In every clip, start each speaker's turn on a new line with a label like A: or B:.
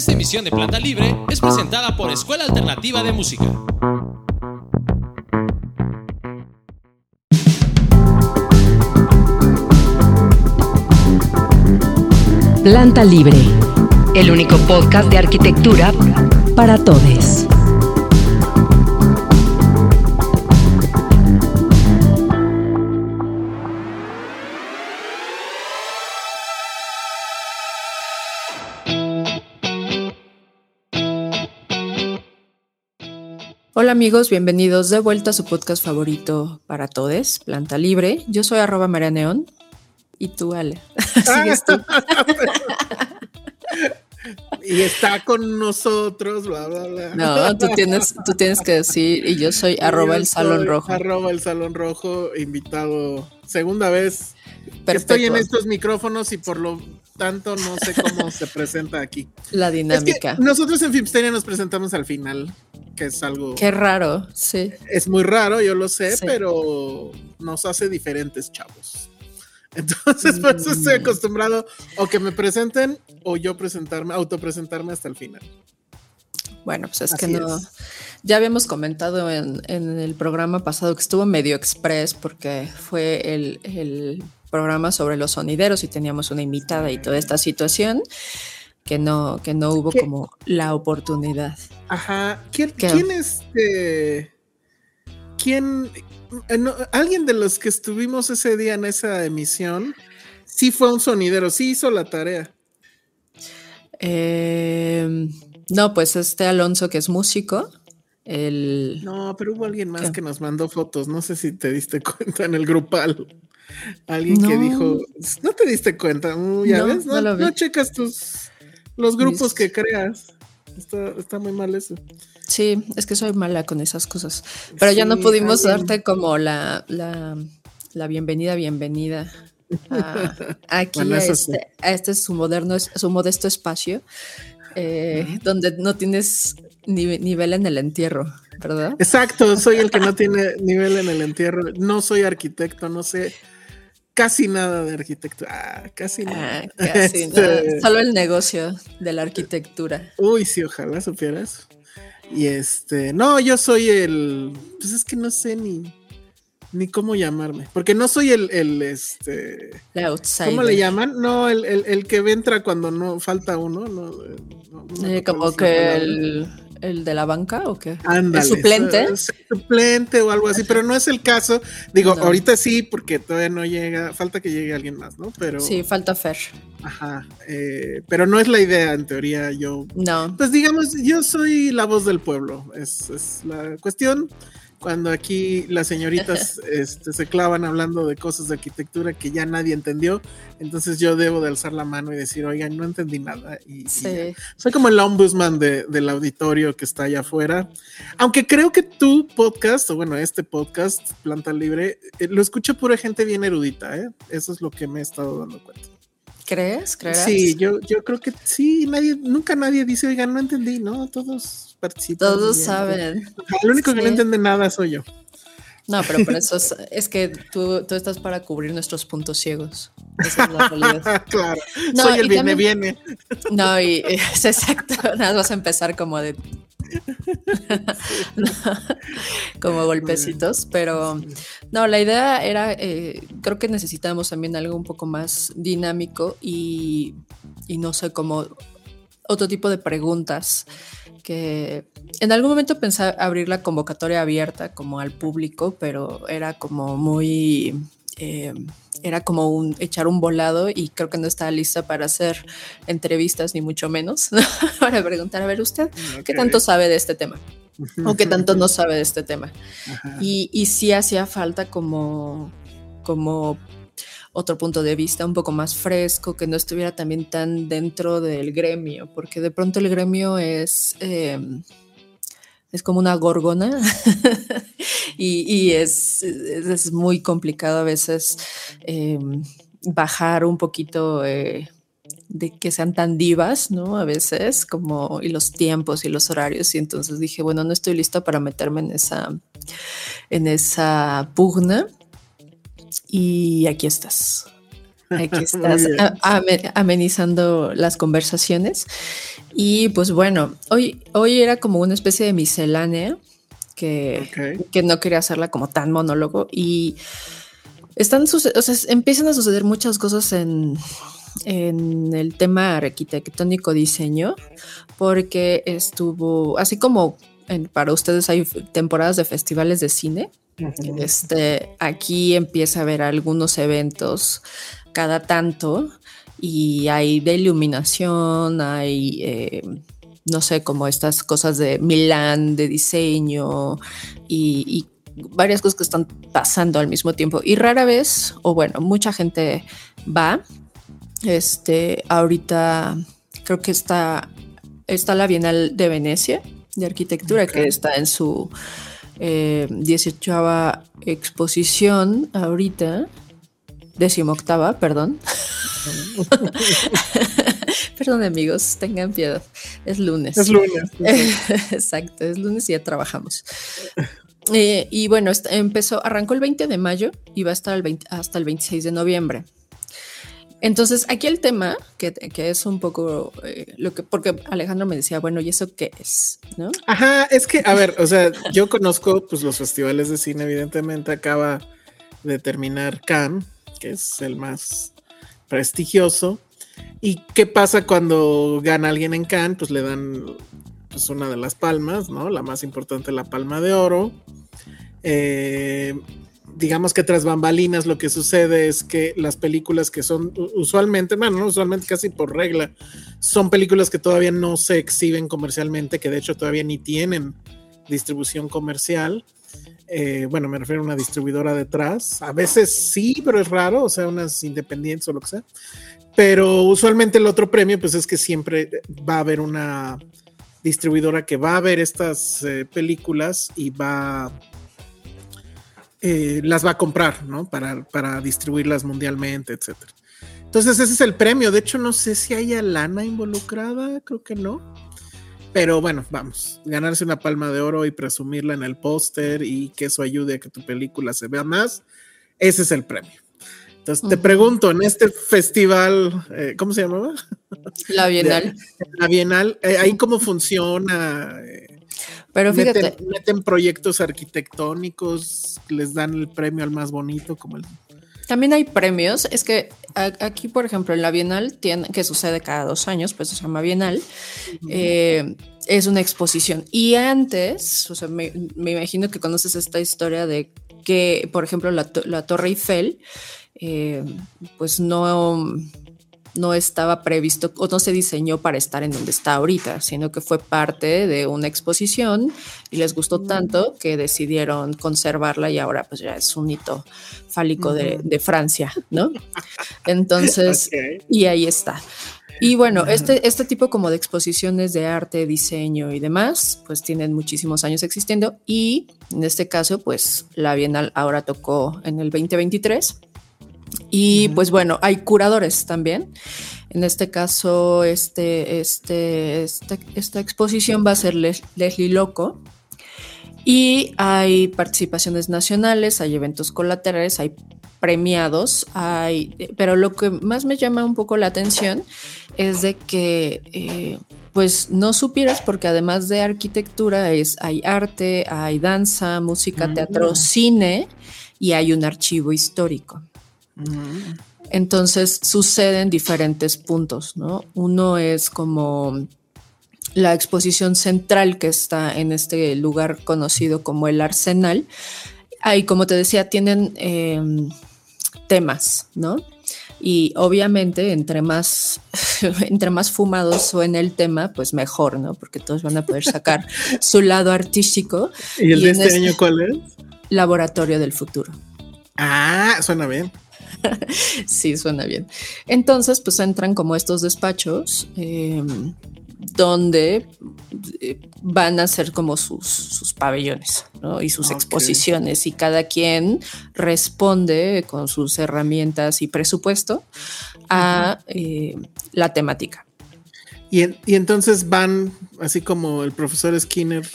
A: Esta emisión de Planta Libre es presentada por Escuela Alternativa de Música.
B: Planta Libre, el único podcast de arquitectura para todos.
C: Hola amigos, bienvenidos de vuelta a su podcast favorito para todos, Planta Libre. Yo soy arroba Marianeón y tú, Ale. ¿Sigues tú?
D: y está con nosotros, bla, bla, bla.
C: No, tú tienes, tú tienes que decir, y yo soy arroba el Salón Rojo.
D: Arroba el Salón Rojo, invitado segunda vez. Estoy en estos micrófonos y por lo tanto no sé cómo se presenta aquí.
C: La dinámica.
D: nosotros en Filmsteria nos presentamos al final, que es algo...
C: Qué raro, sí.
D: Es muy raro, yo lo sé, pero nos hace diferentes chavos. Entonces, por eso estoy mm. acostumbrado o que me presenten o yo presentarme, autopresentarme hasta el final.
C: Bueno, pues es que no. Ya habíamos comentado en, el programa pasado que estuvo medio express porque fue el, programa sobre los sonideros y teníamos una invitada y toda esta situación que no, que no hubo como la oportunidad.
D: Ajá. ¿Quién, ¿quién este? ¿Quién? Eh, alguien de los que estuvimos ese día en esa emisión, sí fue un sonidero, sí hizo la tarea.
C: Em, no, pues este Alonso que es músico. El...
D: No, pero hubo alguien más que nos mandó fotos, no sé si te diste cuenta en el grupal. Alguien que dijo, no te diste cuenta, uh, ya ves, no, checas tus los grupos que creas. Está, está muy mal eso.
C: Sí, es que soy mala con esas cosas. Pero ya no pudimos darte como la, la, bienvenida, bienvenida aquí a, este, a, este, su moderno, su modesto espacio, eh, donde no tienes nivel en el entierro, ¿verdad?
D: Exacto, soy el que no tiene nivel en el entierro. No soy arquitecto, no sé casi nada de arquitectura. Ah, casi nada.
C: Ah, casi este Solo el negocio de la arquitectura.
D: Uy, sí, ojalá supieras. Y este, no, yo soy el, pues es que no sé ni, ni cómo llamarme, porque no soy el, el este, ¿cómo le llaman? No, el, el, el, que entra cuando no falta uno, no,
C: eh, como que el, el de la banca o qué?
D: Ándale,
C: ¿El suplente?
D: suplente o algo así, pero no es el caso. Digo, ahorita sí, porque todavía no llega, falta que llegue alguien más, ¿no? Pero.
C: Sí, falta Fer.
D: Ajá. Eh, pero no es la idea, en teoría, yo.
C: No.
D: Pues digamos, yo soy la voz del pueblo. Es, es la cuestión cuando aquí las señoritas este, se clavan hablando de cosas de arquitectura que ya nadie entendió, entonces yo debo de alzar la mano y decir, oigan, no entendí nada. Y, soy como el ombudsman del auditorio que está allá afuera. Aunque creo que tu podcast, o bueno, este podcast, Planta Libre, eh, lo escucha pura gente bien erudita, ¿eh? Eso es lo que me he estado dando cuenta.
C: ¿Crees? ¿Crees?
D: Sí, yo, yo creo que sí, nadie, nunca nadie dice, oigan, no entendí, ¿no? Todos
C: todos saben.
D: El único que no entiende nada soy yo.
C: No, pero por eso es, que tú, tú, estás para cubrir nuestros puntos ciegos. Esa es la realidad.
D: claro. No, soy el viene, viene.
C: No, y es exacto. Nada, vas a empezar como de. como golpecitos, pero no, la idea era, eh, creo que necesitamos también algo un poco más dinámico y, y no sé, como otro tipo de preguntas que en algún momento pensé abrir la convocatoria abierta como al público, pero era como muy... Eh, era como un echar un volado y creo que no estaba lista para hacer entrevistas ni mucho menos para preguntar a ver usted qué tanto sabe de este tema o qué tanto no sabe de este tema y, y sí hacía falta como como otro punto de vista un poco más fresco, que no estuviera también tan dentro del gremio, porque de pronto el gremio es, em, es como una gorgona y, es, es, muy complicado a veces em, bajar un poquito. Eh, de que sean tan divas, ¿no? A veces, como, y los tiempos y los horarios, y entonces dije, bueno, no estoy lista para meterme en esa, en esa pugna, y aquí estás. Aquí estás amenizando las conversaciones. Y pues bueno, hoy, hoy era como una especie de miscelánea que, que no quería hacerla como tan monólogo. Y están o sea, empiezan a suceder muchas cosas en, en el tema arquitectónico diseño, porque estuvo, así como para ustedes hay temporadas de festivales de cine, este, aquí empieza a haber algunos eventos cada tanto y hay de iluminación, hay, eh, no sé, como estas cosas de Milán, de diseño y, varias cosas que están pasando al mismo tiempo. Y rara vez, o bueno, mucha gente va. Este, ahorita creo que está, está la Bienal de Venecia de Arquitectura, que está en su 18 eh, exposición ahorita, decimoctava, perdón. Perdón amigos, tengan piedad. Es lunes.
D: Es lunes.
C: Exacto, es lunes y ya trabajamos. Eh, y bueno, empezó, arrancó el 20 de mayo y va a estar hasta el 26 de noviembre. Entonces, aquí el tema, que, es un poco eh, lo que, porque Alejandro me decía, bueno, ¿y eso qué es? ¿No?
D: Ajá, es que, a ver, o sea, yo conozco pues los festivales de cine, evidentemente acaba de terminar Cannes, que es el más prestigioso. ¿Y qué pasa cuando gana alguien en Cannes? Pues le dan pues una de las palmas, ¿no? La más importante, la palma de oro. Eh, digamos que tras bambalinas lo que sucede es que las películas que son usualmente, bueno, no usualmente casi por regla, son películas que todavía no se exhiben comercialmente, que de hecho todavía ni tienen distribución comercial. Eh, bueno, me refiero a una distribuidora detrás. A veces sí, pero es raro, o sea, unas independientes o lo que sea. Pero usualmente el otro premio, pues es que siempre va a haber una distribuidora que va a ver estas eh, películas y va eh, las va a comprar, ¿no? Para, para distribuirlas mundialmente, etcétera. Entonces ese es el premio. De hecho, no sé si haya lana involucrada, creo que no. Pero bueno, vamos, ganarse una palma de oro y presumirla en el póster y que eso ayude a que tu película se vea más, ese es el premio. Entonces te pregunto, en este festival, eh, ¿cómo se llamaba?
C: La Bienal.
D: la Bienal, eh, ahí cómo funciona,
C: pero fíjate.
D: Meten, proyectos arquitectónicos, les dan el premio al más bonito, como el.
C: También hay premios. Es que aquí, por ejemplo, en la Bienal, tiene, que sucede cada dos años, pues se llama Bienal, eh, es una exposición. Y antes, o sea, me, imagino que conoces esta historia de que, por ejemplo, la, Torre Eiffel, eh, pues no no estaba previsto o no se diseñó para estar en donde está ahorita, sino que fue parte de una exposición y les gustó mm. tanto que decidieron conservarla y ahora pues ya es un hito fálico de, Francia, ¿no? Entonces, y ahí está. Y bueno, este, este tipo como de exposiciones de arte, diseño y demás, pues tienen muchísimos años existiendo y en este caso, pues la Bienal ahora tocó en el 2023 y pues bueno, hay curadores también. En este caso, este, este, esta, exposición va a ser Leslie Loco. Y hay participaciones nacionales, hay eventos colaterales, hay premiados, hay, pero lo que más me llama un poco la atención es de que eh, pues no supieras porque además de arquitectura es hay arte, hay danza, música, teatro, cine y hay un archivo histórico. Entonces suceden diferentes puntos, ¿no? Uno es como la exposición central que está en este lugar conocido como el Arsenal. Ahí, como te decía, tienen em, temas, ¿no? Y obviamente, entre más, entre más fumados en el tema, pues mejor, ¿no? Porque todos van a poder sacar su lado artístico.
D: ¿Y el de este año cuál es?
C: Laboratorio del futuro.
D: Ah, suena bien.
C: sí, suena bien. Entonces, pues entran como estos despachos em, donde eh, van a ser como sus, pabellones y sus exposiciones y cada quien responde con sus herramientas y presupuesto a eh, la temática.
D: Y, y, entonces van, así como el profesor Skinner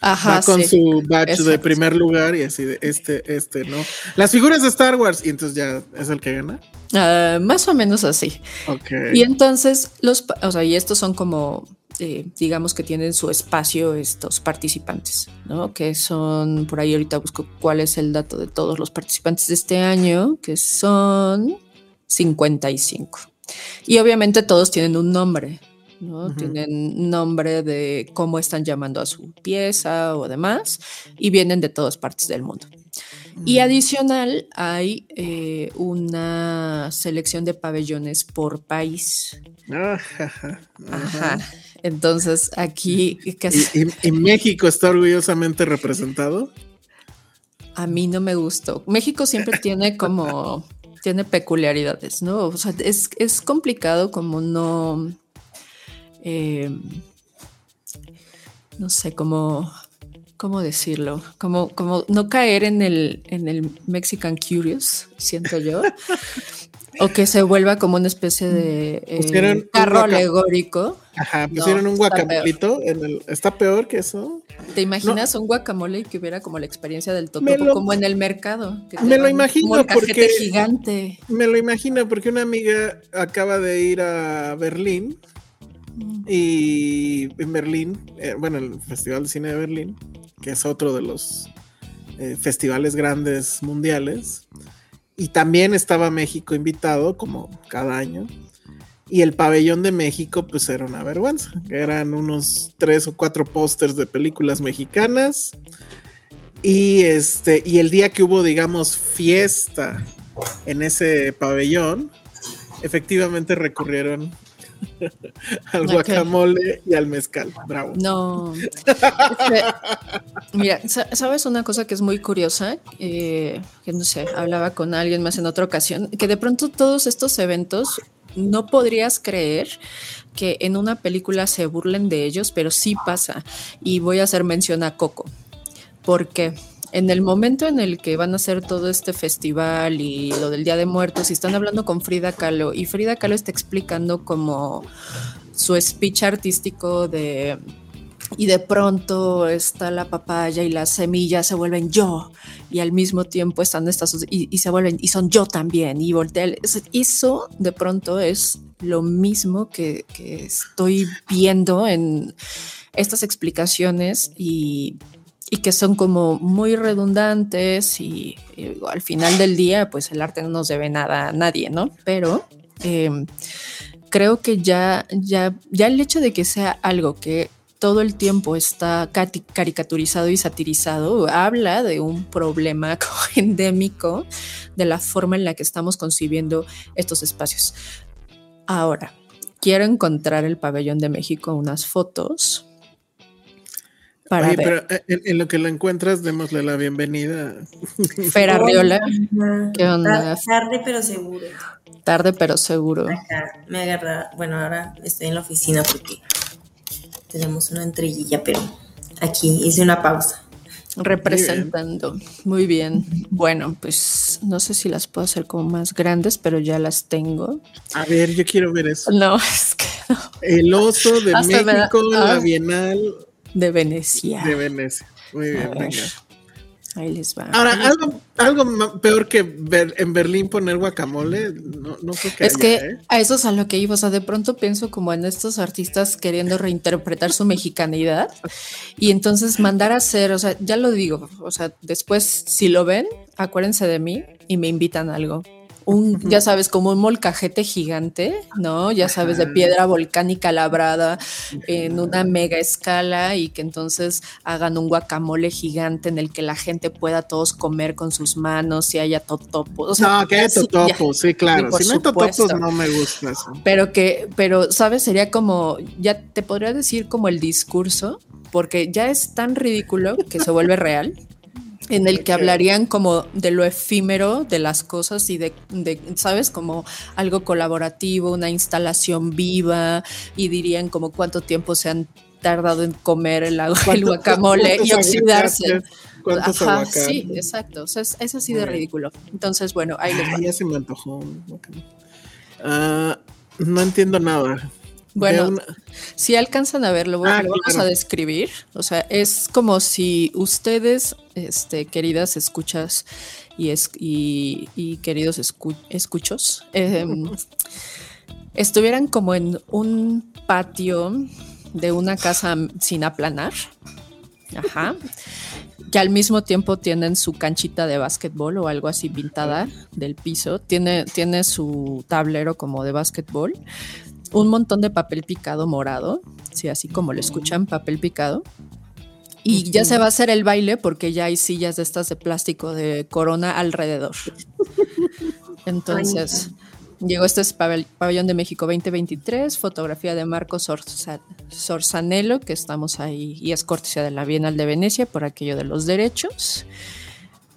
D: Ajá, con su badge de primer lugar y así de este, este, ¿no? Las figuras de Star Wars y entonces ya es el que gana.
C: Ah, más o menos así.
D: Ok.
C: Y entonces, los, o sea, y estos son como, eh, digamos que tienen su espacio estos participantes, ¿no? Que son, por ahí ahorita busco cuál es el dato de todos los participantes de este año, que son 55. Y obviamente todos tienen un nombre, ¿no? Tienen nombre de cómo están llamando a su pieza o demás, y vienen de todas partes del mundo. Y adicional hay eh, una selección de pabellones por país.
D: Ah, Ajá.
C: Ajá. Entonces aquí casi-
D: ¿Y, y- y México está orgullosamente representado?
C: a mí no me gustó. México siempre tiene como tiene peculiaridades, ¿no? O sea, es, es complicado como no eh, no sé cómo cómo decirlo, como como no caer en el en el Mexican Curious, siento yo. O que se vuelva como una especie de eh, carro alegórico.
D: Ajá,
C: No,
D: pusieron un
C: está
D: guacamolito en el. ¿Está peor que eso?
C: ¿Te imaginas un guacamole y que hubiera como la experiencia del totopo
D: lo-
C: como en el mercado? que
D: me lo imagino, porque-
C: gigante.
D: Me lo imagino porque una amiga acaba de ir a Berlín y en Berlín, eh, bueno, el Festival de Cine de Berlín, que es otro de los eh, festivales grandes mundiales, y también estaba México invitado, como cada año, y el pabellón de México, pues era una vergüenza, eran unos tres o cuatro pósters de películas mexicanas, y este, y el día que hubo, digamos, fiesta en ese pabellón, efectivamente recurrieron al guacamole y al mezcal. Bravo.
C: No. Es que, mira, sa- ¿sabes una cosa que es muy curiosa? Eh, que no sé, hablaba con alguien más en otra ocasión, que de pronto todos estos eventos no podrías creer que en una película se burlen de ellos, pero sí pasa. Y voy a hacer mención a Coco. Porque en el momento en el que van a hacer todo este festival y lo del Día de Muertos, y están hablando con Frida Kahlo, y Frida Kahlo está explicando como su speech artístico de y de pronto está la papaya y las semillas se vuelven yo y al mismo tiempo están estas y, se vuelven y son yo también y voltea eso de pronto es lo mismo que, que estoy viendo en estas explicaciones y, y que son como muy redundantes y, y al final del día pues el arte no nos debe nada a nadie, ¿no? Pero eh, creo que ya, ya, ya el hecho de que sea algo que todo el tiempo está caricaturizado y satirizado, habla de un problema endémico de la forma en la que estamos concibiendo estos espacios. Ahora, quiero encontrar el pabellón de México unas fotos para
D: Oye,
C: ver.
D: pero eh, en, en lo que lo encuentras, démosle la bienvenida.
C: Fer Arriola. ¿Qué onda?
E: Tar- Tarde, pero seguro.
C: tarde pero seguro.
E: Acá me agarra. Bueno, ahora estoy en la oficina porque tenemos una entreguilla, pero aquí hice una pausa.
C: Representando. Muy bien. Bueno, pues no sé si las puedo hacer como más grandes, pero ya las tengo.
D: A ver, yo quiero ver eso.
C: No, es que no.
D: El oso de
C: Hasta me da-
D: México, la
C: ah.
D: Bienal
C: De Venecia.
D: de Venecia. Muy bien, venga.
C: Ahí les va.
D: Ahora, algo, algo peor que ver, en Berlín poner guacamole, no, no creo que
C: es
D: haya,
C: que
D: ¿eh?
C: a eso es a lo que iba. O sea, de pronto pienso como en estos artistas queriendo reinterpretar su mexicanidad y entonces mandar a hacer, o sea, ya lo digo, o sea, después si lo ven, acuérdense de mí y me invitan a algo. Un, ya sabes, como un molcajete gigante, ¿no? Ya sabes, de piedra volcánica labrada en una mega escala y que entonces hagan un guacamole gigante en el que la gente pueda todos comer con sus manos y haya totopos. O sea,
D: No, que hay
C: sí, ya.
D: totopos, sí, claro. Si no hay totopos, no me gusta eso.
C: Pero que, pero, ¿sabes? Sería como, ya te podría decir como el discurso, porque ya es tan ridículo que se vuelve real, en el que hablarían como de lo efímero de las cosas y de, de, ¿sabes? Como algo colaborativo, una instalación viva, y dirían como cuánto tiempo se han tardado en comer el, agua- el
D: ¿Cuántos-
C: guacamole y oxidarse. Ajá,
D: aguacates?
C: sí, exacto. O sea, es, es así de ridículo. Entonces, bueno, ahí les va.
D: Ay, ya se me antojó. Ah, no entiendo nada.
C: Bueno,
D: una-
C: si alcanzan a verlo,
D: Ah,
C: lo vamos
D: claro.
C: a describir. O sea, es como si ustedes, este, queridas escuchas y, es, y, y queridos escu- escuchos, em, estuvieran como en un patio de una casa sin aplanar. Ajá. Que al mismo tiempo tienen su canchita de básquetbol o algo así pintada del piso. Tiene, tiene su tablero como de básquetbol. Un montón de papel picado morado. Sí, así como lo escuchan, papel picado. Y ya se va a hacer el baile porque ya hay sillas de estas de plástico de corona alrededor. Entonces, llegó este es pabell- Pabellón de México 2023, fotografía de Marcos Sorza- Sorzanello, que estamos ahí, y es cortesía de la Bienal de Venecia por aquello de los derechos.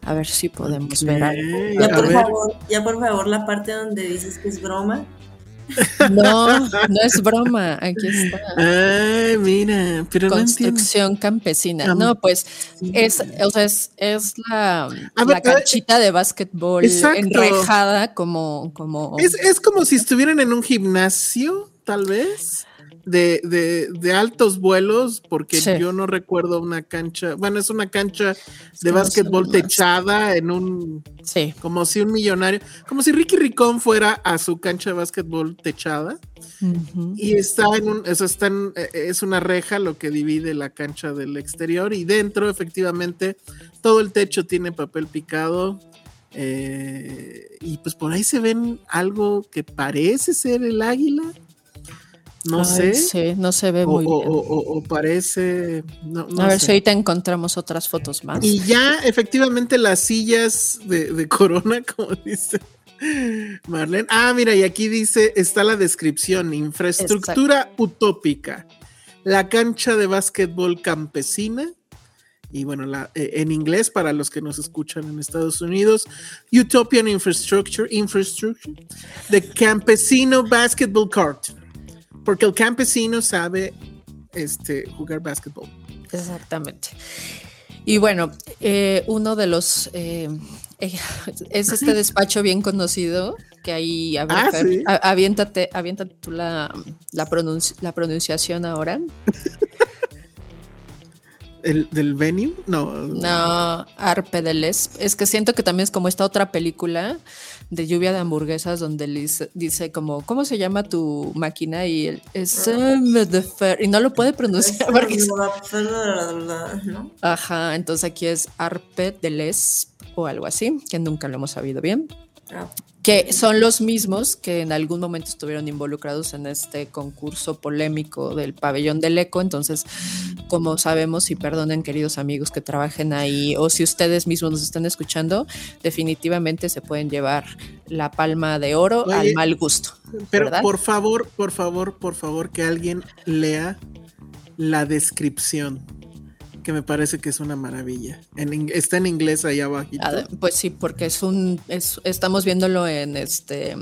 C: A ver si podemos ver algo.
D: Ok,
E: Ya
D: a
E: por
D: ver.
E: favor, ya por favor la parte donde dices que es broma.
C: No, no es broma, aquí está.
D: Ay, mira, pero no.
C: Construcción campesina.
D: Cam-
C: No, pues es, o sea, es, es la, la canchita de básquetbol
D: exacto.
C: enrejada como, como
D: Es, es como si estuvieran en un gimnasio, tal vez, de, de, de altos vuelos, porque
C: Sí.
D: yo no recuerdo una cancha, bueno, es una cancha
C: Es
D: de básquetbol techada en un,
C: sí.
D: como si un millonario, como si Ricky Ricón fuera a su cancha de básquetbol techada y está en un, eso está en, eh, es una reja lo que divide la cancha del exterior y dentro efectivamente todo el techo tiene papel picado eh, y pues por ahí se ven algo que parece ser el águila, no
C: Ay,
D: sé,
C: Sí, no se ve
D: o,
C: muy
D: o-
C: bien.
D: o- parece, no, no
C: a ver
D: sé.
C: si ahorita encontramos otras fotos más.
D: Y ya efectivamente las sillas de, de Corona, como dice Marlene. Ah, mira, y aquí dice, está la descripción, infraestructura utópica, la cancha de básquetbol campesina. Y bueno, la, eh, en inglés, para los que nos escuchan en Estados Unidos, Utopian Infrastructure, Infrastructure, the Campesino Basketball Court. Porque el campesino sabe este, jugar básquetbol.
C: Exactamente. Y bueno, eh, uno de los eh, eh, es este despacho bien conocido que ahí a ver,
D: Ah,
C: Fer,
D: sí.
C: a- aviéntate, aviéntate tú la, la, pronunci- la pronunciación ahora.
D: ¿El, ¿Del venue? No.
C: No, Arpe de Lesp. Es que siento que también es como esta otra película de lluvia de hamburguesas donde dice, dice como, ¿cómo se llama tu máquina? Y él es de Fer- y no lo puede pronunciar porque es-. Ajá, entonces aquí es Arpe de Lesp o algo así, que nunca lo hemos sabido bien. Que son los mismos que en algún momento estuvieron involucrados en este concurso polémico del pabellón del eco. Entonces, como sabemos, y perdonen queridos amigos que trabajen ahí, o si ustedes mismos nos están escuchando, definitivamente se pueden llevar la palma de oro
D: Oye,
C: al mal gusto.
D: Pero
C: ¿verdad?
D: por favor, por favor, por favor, que alguien lea la descripción, que me parece que es una maravilla. En está en inglés ahí abajito.
C: Ade- Pues sí, porque es un, es- estamos viéndolo en este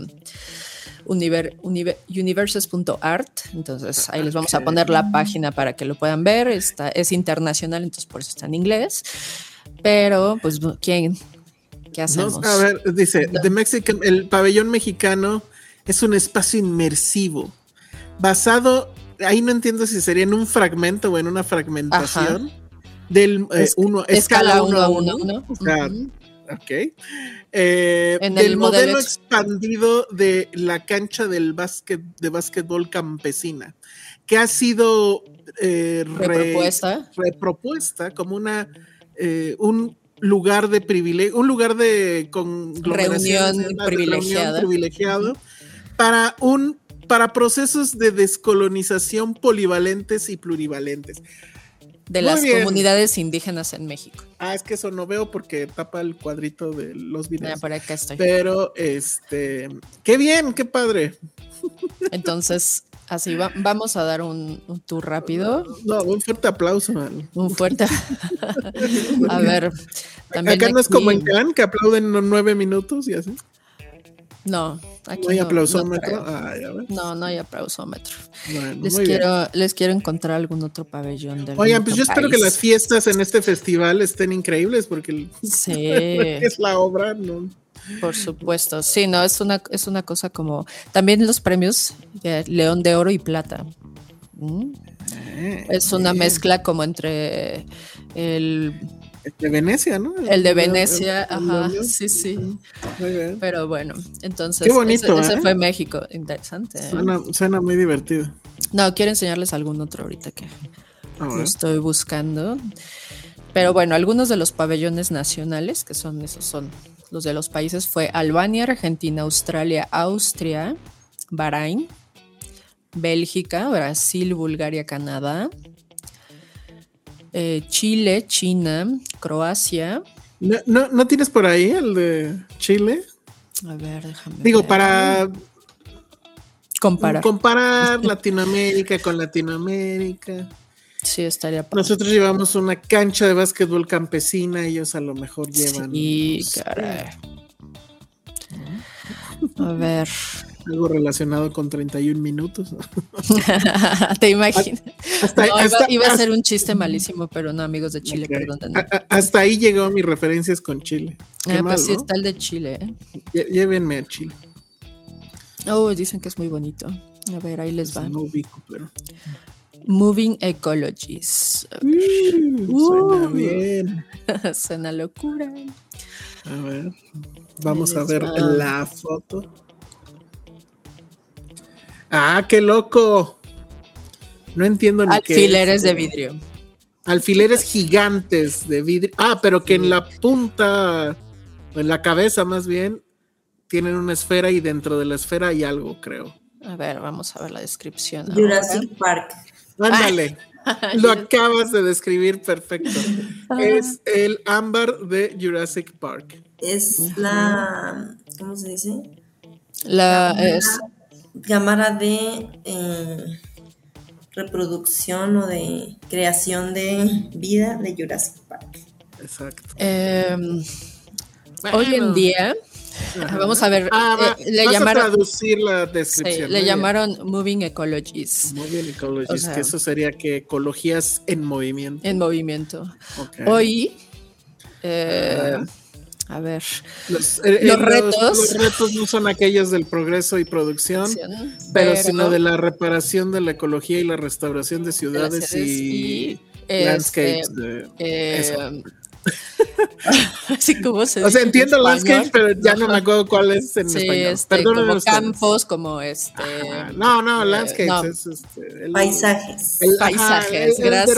C: univer, univer- universes.art, entonces ahí les vamos a poner la página para que lo puedan ver, está, es internacional, entonces por eso está en inglés, pero pues ¿quién? ¿Qué
D: No,
C: hacemos?
D: a ver, dice, The Mexican, el pabellón mexicano es un espacio inmersivo, basado, ahí no entiendo si sería en un fragmento o en una fragmentación del eh, uno,
C: escala
D: uno a uno.
C: ¿no?
D: O sea,
C: Ujú.
D: Ok. Eh,
C: En
D: del
C: el
D: modelo,
C: modelo ex-
D: expandido de la cancha del básquet, de básquetbol campesina, que ha sido eh, re-
C: Repropuesta.
D: repropuesta como una eh, un lugar de privilegio, un lugar de
C: Reunión
D: de
C: privilegiada.
D: privilegiado para un para procesos de descolonización polivalentes y plurivalentes.
C: De
D: Muy
C: las
D: bien.
C: comunidades indígenas en México.
D: Ah, es que eso no veo porque tapa el cuadrito de los videos.
C: por acá estoy.
D: Pero, este, qué bien, qué padre.
C: Entonces, así va- vamos a dar un, un tour rápido.
D: No, un fuerte aplauso. man.
C: Un fuerte. a ver, también
D: Acá no es como en Cannes que aplauden nueve minutos y así.
C: No, aquí
D: No hay aplausómetro.
C: no creo.
D: ah, ya ves.
C: No, no hay aplausómetro.
D: Bueno,
C: Les
D: bien.
C: quiero, les quiero encontrar algún otro pabellón del
D: Oigan, pues yo espero que las
C: fiestas
D: en este festival estén increíbles porque
C: Sí.
D: es la obra, no,
C: Por supuesto, sí, no, es una, es una cosa como. También los premios de León de Oro y Plata. ¿Mm?
D: Eh,
C: Es una
D: bien.
C: mezcla como entre El
D: de Venecia, ¿no?
C: el de Venecia,
D: el- el-
C: ajá, sí, sí.
D: Muy bien.
C: Pero bueno, entonces
D: Qué bonito,
C: ese, ese
D: ¿eh?
C: fue México, interesante. ¿eh?
D: Suena, suena muy divertido.
C: No, quiero enseñarles algún otro ahorita que lo estoy buscando. Pero bueno, algunos de los pabellones nacionales, que son esos son los de los países, fue Albania, Argentina, Australia, Austria, Bahrein, Bélgica, Brasil, Bulgaria, Canadá, eh, Chile, China, Croacia.
D: ¿No, no, no tienes por ahí el de Chile?
C: A ver, déjame.
D: Digo,
C: ver.
D: para
C: comparar.
D: comparar Latinoamérica con Latinoamérica.
C: sí, estaría padre.
D: Nosotros llevamos una cancha de básquetbol campesina, ellos a lo mejor llevan
C: Sí, caray. A ver.
D: Algo relacionado con 31 minutos.
C: ¿Te imaginas?
D: Hasta,
C: No, iba,
D: hasta-
C: iba a
D: hasta-
C: ser un chiste malísimo, pero no, amigos de Chile,
D: ok.
C: perdónenme.
D: A- a- hasta ahí llegó mis referencias con Chile.
C: Ah,
D: mal,
C: pues sí,
D: ¿no?
C: está el de Chile. ¿eh?
D: Llévenme a Chile.
C: Oh, dicen que es muy bonito. A ver, ahí les va.
D: No ubico, pero.
C: Moving Ecologies.
D: Uh, suena
C: Uh.
D: bien.
C: Suena locura.
D: A ver. Vamos a ver
C: va.
D: la foto. Ah, qué loco. No entiendo ni qué.
C: Alfileres
D: es.
C: de vidrio.
D: Alfileres gigantes de vidrio. Ah, pero que en la punta, o en la cabeza más bien, tienen una esfera y dentro de la esfera hay algo, creo.
C: A ver, vamos a ver la descripción.
E: Jurassic Park.
D: Ándale. Lo acabas de describir perfecto.
C: Ah.
D: Es el ámbar de Jurassic Park.
E: Es la. ¿Cómo se dice?
C: La es
E: Cámara de eh, reproducción o de creación de vida de Jurassic Park.
D: Exacto.
C: em, hoy en día
D: Ajá.
C: vamos a ver
D: Ah,
C: eh, le
D: vas a
C: llamaron
D: traducir la
C: sí,
D: descripción.
C: le llamaron Moving Ecologies
D: bien, Ecologies,
C: O sea-
D: que eso sería que ecologías en movimiento.
C: en movimiento. Hoy eh. A ver
D: Los, eh,
C: Los
D: eh,
C: retos.
D: los retos no son aquellos del progreso y producción, pero, sino de la reparación de la ecología y la restauración de ciudades y,
C: este,
D: landscapes. de-
C: eh,
D: Eso.
C: así como se
D: o sea, entiendo
C: español.
D: landscapes, pero ya no me acuerdo cuál es en
C: Sí,
D: español.
C: este, como
D: ustedes.
C: campos, como este
D: Ajá. No, no,
C: eh,
D: landscapes
C: no.
D: es este, el-
E: Paisajes.
D: el-
C: paisajes,
D: el-
C: gracias.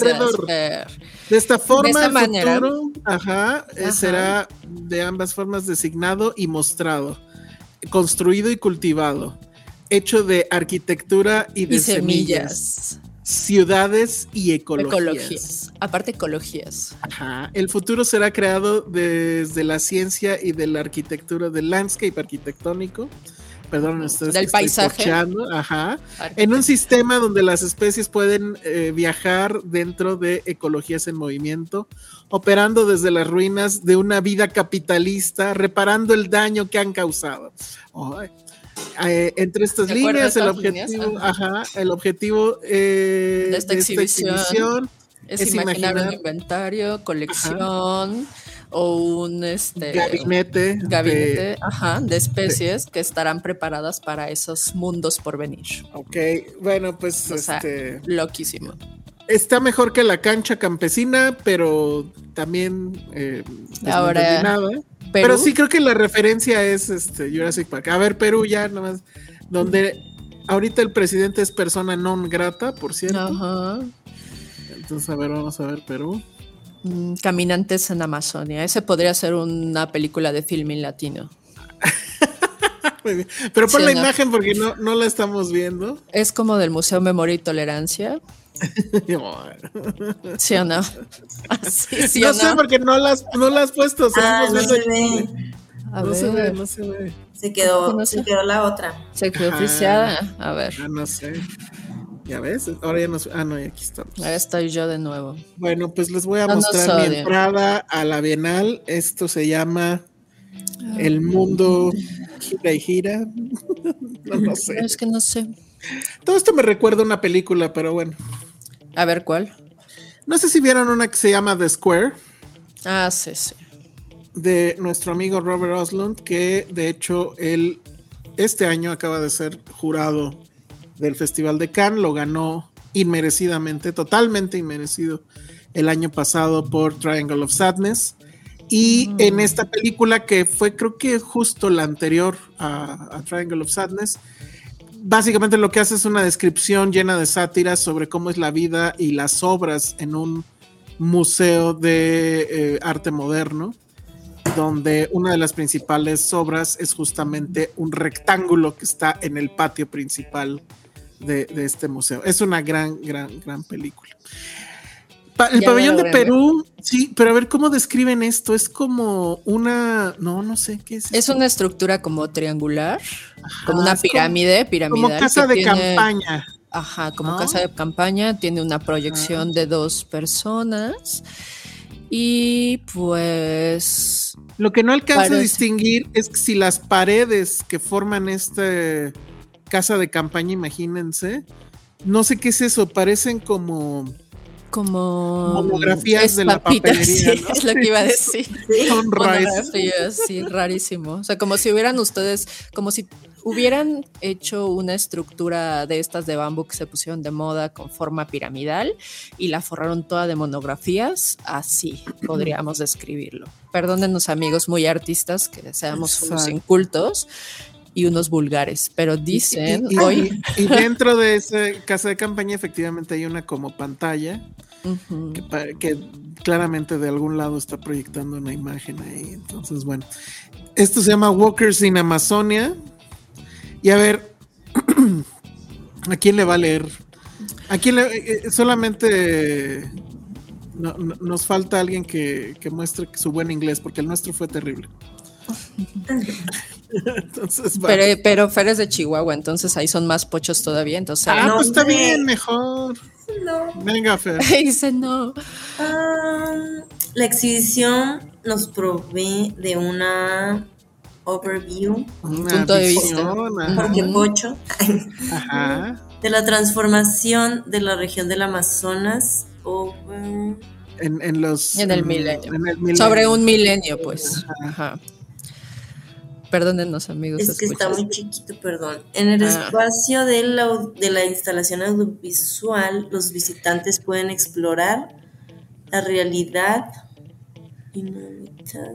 D: De esta forma,
C: esta
D: el futuro, ajá, eh,
C: Ajá.
D: será de ambas formas designado y mostrado, construido y cultivado, hecho de arquitectura y de
C: Y
D: semillas,
C: semillas,
D: ciudades y ecologías.
C: ecologías, aparte ecologías.
D: Ajá. El futuro será creado desde la ciencia y de la arquitectura del landscape arquitectónico. Perdón, ustedes
C: Del paisaje.
D: Ajá. En un sistema donde las especies pueden eh, viajar dentro de ecologías en movimiento, operando desde las ruinas de una vida capitalista, reparando el daño que han causado. Ay. Eh, entre estas
C: ¿De
D: líneas, el
C: líneas?
D: objetivo, ajá, el objetivo eh,
C: De esta exhibición. es,
D: es
C: imaginar,
D: imaginar-
C: un inventario, colección o un este
D: gabinete, de-
C: gabinete, ajá, de especies que estarán preparadas para esos mundos por venir.
D: ok, bueno, pues
C: O sea,
D: este,
C: Loquísimo.
D: está mejor que la cancha campesina, pero también eh, pues,
C: Ahora,
D: nada.
C: Perú,
D: Pero sí creo que la referencia es este Jurassic Park. A ver, Perú ya nomás, donde ahorita el presidente es persona non grata, por cierto.
C: Ajá.
D: Entonces, a ver, vamos a ver Perú.
C: Mm, Caminantes en Amazonia. Ese podría ser una película de filming latino.
D: Muy bien. Pero pon
C: Sí,
D: la
C: ¿no?
D: imagen porque no, no la estamos viendo.
C: Es como del Museo Memoria y Tolerancia. ¿Sí o no? Sí, sí
D: no
C: o
D: sé
C: no.
D: porque no las, no la has puesto.
E: Ah, no se ve.
C: A
D: No se ve, no se ve.
E: Se quedó,
C: No
E: se quedó la otra.
C: se quedó friseada. A ver,
D: Ah, no sé. Ya ves, ahora ya nos. Ah, no, aquí estamos.
C: ahora estoy yo de nuevo.
D: Bueno, pues les voy a
C: No
D: mostrar mi entrada a la Bienal. Esto se llama El Mundo Gira y Gira. no, no sé.
C: Es que no sé.
D: Todo esto me recuerda a una película, pero bueno.
C: A ver cuál.
D: No sé si vieron una que se llama The Square.
C: Ah, sí, sí.
D: de nuestro amigo Robert Oslund, que de hecho él este año acaba de ser jurado del Festival de Cannes, lo ganó inmerecidamente, totalmente inmerecido el año pasado por Triangle of Sadness. Y en esta película que fue creo que justo la anterior a, a Triangle of Sadness, básicamente lo que hace es una descripción llena de sátiras sobre cómo es la vida y las obras en un museo de eh, arte moderno, donde una de las principales obras es justamente un rectángulo que está en el patio principal de, de este museo. Es una gran, gran, gran película. Pa- el
C: Ya
D: pabellón de. Perú, sí, pero a ver cómo describen esto. Es como una, no, no sé qué es.
C: Es una estructura como triangular, como una pirámide, piramidal.
D: como casa de
C: tiene-
D: campaña.
C: Ajá, como
D: ¿no?
C: casa de campaña, tiene una proyección de dos personas. Y pues
D: Lo que no alcanza a distinguir es que si las paredes que forman esta casa de campaña, imagínense, no sé qué es eso, parecen como
C: como
D: Monografías de la papelería,
C: sí,
D: ¿no?
C: es lo que iba a decir.
D: son.
C: Monografías, sí, rarísimo. O sea, como si hubieran ustedes, como si hubieran hecho una estructura de estas de bambú que se pusieron de moda con forma piramidal y la forraron toda de monografías, así podríamos describirlo. Perdónenos amigos muy artistas que seamos unos
D: Exacto.
C: incultos y unos vulgares, pero dicen
D: y, y-
C: hoy...
D: y dentro de esa casa de campaña efectivamente hay una como pantalla que, claramente de algún lado está proyectando una imagen ahí. Entonces, bueno, esto se llama Walkers in Amazonia. Y a ver, ¿a quién le va a leer? ¿A quién le, eh, eh, solamente no- no- nos falta alguien que, que muestre su buen inglés, porque el nuestro fue terrible. Entonces.
C: Pero, pero Fer es de Chihuahua, entonces ahí son más pochos todavía, entonces...
D: ah,
E: no,
D: pues está bien, mejor.
E: No.
D: Venga, Fer.
C: dice no.
E: Ah, la exhibición nos provee de una overview,
D: Una
C: punto de vista.
D: ajá.
E: porque pocho,
D: Ajá.
E: de la transformación de la región del Amazonas over-
D: En, en los.
C: En el milenio.
D: en el milenio.
C: Sobre un milenio, pues. Ajá. Perdónenos, amigos.
E: Es que está muy chiquito, perdón. En el
C: Ah.
E: espacio de la, de la instalación audiovisual, los visitantes pueden explorar la realidad inhabitada,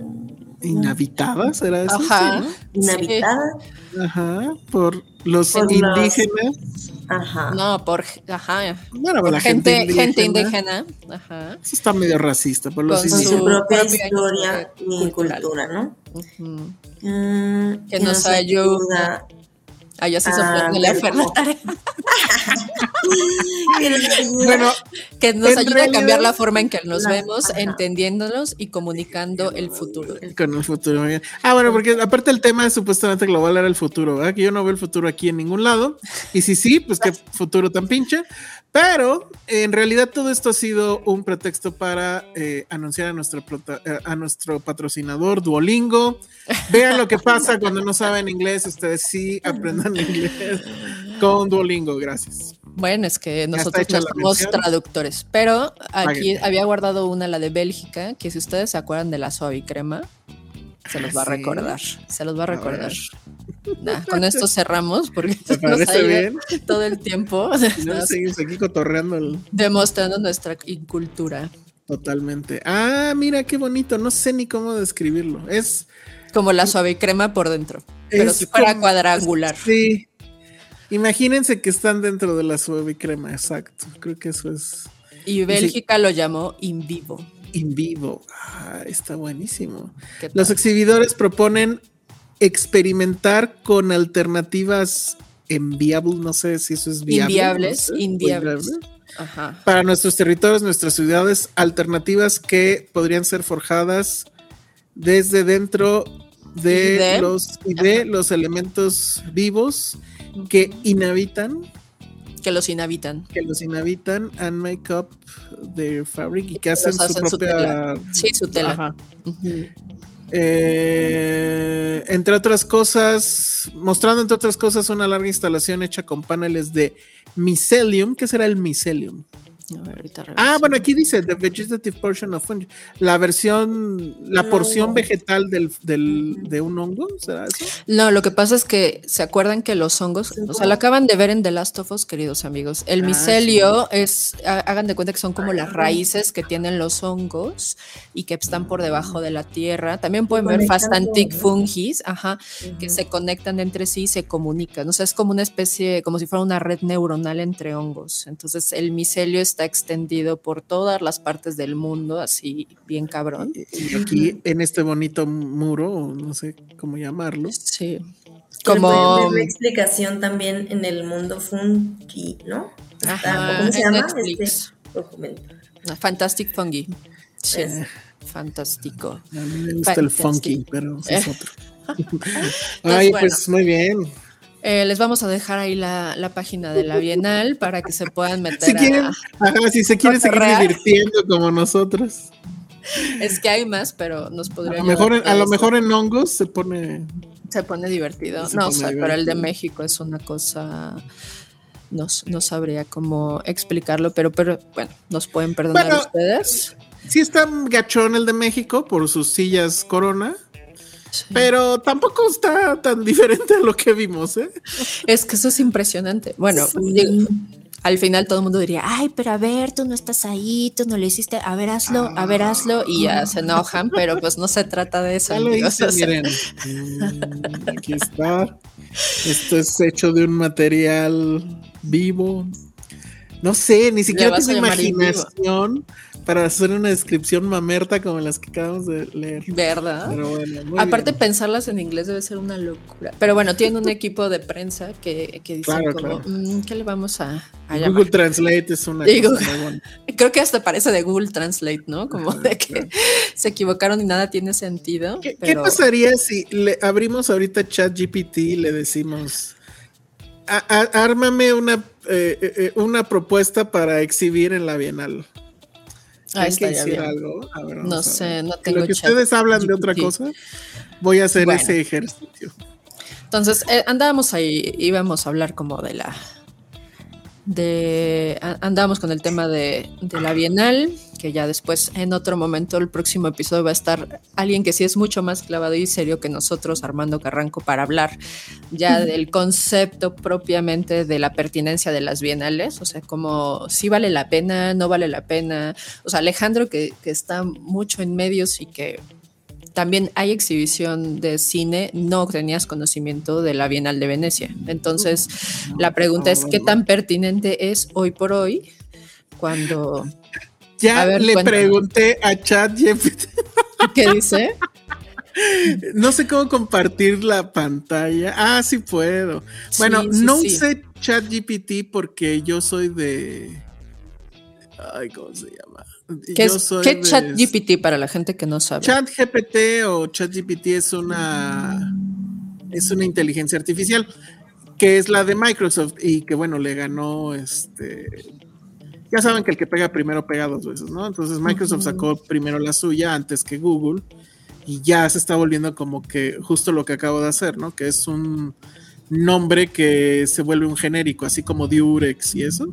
D: Inhabitada, ¿será eso?
C: Ajá.
D: Sí,
E: inhabitada.
D: ¿no? Ajá. Por los
E: Por los-
D: indígenas.
E: Ajá.
C: No, por. Ajá.
D: Bueno,
C: Por
D: la
C: gente,
D: gente,
C: gente
D: indígena.
C: indígena. Ajá.
D: Eso está medio racista, por los
C: Con
D: indígenas.
E: su propia,
C: propia
E: historia y
C: cultural.
E: cultura, ¿no?
C: Ujú.
E: Mm,
C: Que nos ayuda. Ah, ya se
E: Ah,
C: Fer la tarea.
D: Bueno,
C: Que nos ayuda a cambiar la forma en que nos vemos,
E: ajá.
C: entendiéndolos y comunicando el futuro.
D: con el futuro. muy bien. Ah, bueno, porque aparte el tema es supuestamente global era el futuro, ¿verdad? Que yo no veo el futuro aquí en ningún lado. Y si sí, pues qué futuro tan pinche. Pero en realidad todo esto ha sido un pretexto para eh, anunciar a nuestro, eh, a nuestro patrocinador Duolingo. Vean lo que pasa cuando no saben inglés. Ustedes sí aprendan inglés con Duolingo. Gracias.
C: Bueno, es que nosotros no somos traductores, pero aquí
D: Páguenme.
C: había guardado una, la de Bélgica, que si ustedes se acuerdan de la suave crema, se los va a
D: ¿sí?
C: recordar, se los va a recordar. Nah, con esto cerramos porque todo el tiempo
D: no seguimos aquí cotorreando el-
C: demostrando nuestra incultura,
D: totalmente. Ah, mira qué bonito. No sé ni cómo describirlo. Es
C: como la suave crema por dentro, pero si fuera cuadrangular.
D: Sí. Imagínense que están dentro de la suave crema, exacto. Creo que eso es
C: Y Bélgica lo llamó in vivo.
D: in vivo. Ah, está buenísimo.
C: ¿Qué
D: Los exhibidores proponen experimentar con alternativas enviables, no sé si eso es viable.
C: Inviables,
D: no sé,
C: inviables. Ajá.
D: Para nuestros territorios, nuestras ciudades, alternativas que podrían ser forjadas desde dentro de,
C: de-
D: los y de los elementos vivos que inhabitan
C: Que los inhabitan.
D: que los inhabitan and make up their fabric y que hacen su propia
C: tela. Sí, su tela.
D: Ajá. Eh, entre otras cosas, mostrando entre otras cosas una larga instalación hecha con paneles de mycelium. ¿Qué será el mycelium?
C: A ver, ahorita
D: Ah, bueno, aquí dice The Vegetative Portion of Fungi. La versión, la
E: No.
D: porción vegetal del, del, de un hongo, ¿será eso?
C: No, lo que pasa es que se acuerdan que los hongos, o sea, lo acaban de ver en The Last of Us, queridos amigos. El
D: Ah,
C: micelio es, ha- hagan de cuenta que son como las raíces que tienen los hongos y que están por debajo de la tierra. También pueden ver
E: todo, ¿no?
C: fungis, ajá, que se conectan entre sí y se comunican. O sea, es como una especie, como si fuera una red neuronal entre hongos. Entonces, el micelio está extendido por todas las partes del mundo, así bien cabrón.
D: Y aquí en este bonito muro, o no sé cómo llamarlo.
C: Sí. Como
E: ver explicación también en el mundo fungi, ¿no?
C: Ajá,
E: ¿Cómo se llama
C: Netflix.
E: este documento?
C: Fantastic Fungi. Sí.
D: Eh.
C: Fantástico.
D: A mí me gusta el funky, pero es otro. Ay,
C: bueno.
D: pues muy bien.
C: Eh, les vamos a dejar ahí la, la página de la Bienal para que se puedan meter.
D: Si quieren,
C: a-
D: ajá, si se quieren seguir divirtiendo como nosotros.
C: Es que hay más, pero nos
D: A
C: podría.
D: lo mejor,
C: ayudar
D: a lo mejor en hongos se pone.
C: se pone divertido.
D: Se
C: no,
D: pone
C: o sea, pero el de. México es una cosa. No, no sabría cómo explicarlo, pero, pero bueno, nos pueden perdonar
D: Bueno,
C: ustedes.
D: Sí está gachón el de México por sus sillas corona,
C: Sí.
D: pero tampoco está tan diferente a lo que vimos, ¿eh?
C: Es que eso es impresionante. Bueno, digo, al final todo el mundo diría, ay, pero a ver, tú no estás ahí, tú no lo hiciste, a ver, hazlo, a ver, hazlo, y ya se enojan, pero pues no se trata de eso.
D: Ya lo
C: amigos,
D: hice,
C: o sea,
D: miren. Mm, Aquí está. Esto es hecho de un material vivo. No sé, ni siquiera
C: vivo.
D: imaginación para hacer una descripción mamerta como las que acabamos de leer.
C: ¿Verdad?
D: Pero bueno, muy
C: Aparte,
D: bien.
C: pensarlas en inglés debe ser una locura. Pero bueno, tienen un equipo de prensa que, que
D: Claro,
C: como,
D: claro.
C: "Mm, ¿qué le vamos a, a llamar?
D: Google Translate es una
C: Digo-
D: cosa muy buena.
C: Creo que hasta parece de Google Translate, ¿no? Como
D: Ajá,
C: de que
D: claro.
C: se equivocaron y nada tiene sentido.
D: ¿Qué, pasaría si le abrimos ahorita ChatGPT y le decimos, "A- a- ármame una, eh, eh, eh, una propuesta para exhibir en la Bienal?
C: Ah,
D: ¿Creen que algo? A ver,
C: No sé, no
D: En
C: tengo
D: Lo que
C: chat
D: ustedes hablan de otra cosa, voy a hacer
C: Bueno.
D: ese ejercicio.
C: Entonces, eh, andábamos ahí, íbamos a hablar como de la. De. a- Andábamos con el tema de, de la Bienal, que ya después, en otro momento, el próximo episodio va a estar alguien que sí es mucho más clavado y serio que nosotros, Armando Carranco, para hablar ya del concepto propiamente de la pertinencia de las bienales, o sea, como si vale la pena, no vale la pena. O sea, Alejandro, que, que está mucho en medios y que también hay exhibición de cine, no tenías conocimiento de la Bienal de Venecia. Entonces, la pregunta es, ¿qué tan pertinente es hoy por hoy cuando...
D: Ya
C: A ver,
D: le
C: cuéntame.
D: pregunté a ChatGPT,
C: ¿Qué dice?
D: no sé cómo compartir la pantalla. Ah, sí puedo. Bueno,
C: sí,
D: no
C: sí.
D: usé ChatGPT porque yo soy de... Ay, ¿cómo se llama?
C: ¿Qué,
D: Yo
C: es,
D: soy
C: ¿qué
D: de-
C: chat GPT para la gente que no sabe?
D: ChatGPT o ChatGPT es una es una inteligencia artificial que es la de Microsoft y que bueno le ganó este ya saben que el que pega primero pega dos veces, ¿no? Entonces Microsoft sacó primero la suya antes que Google y ya se está volviendo como que justo lo que acabo de hacer, ¿no? Que es un nombre que se vuelve un genérico, así como Durex y eso.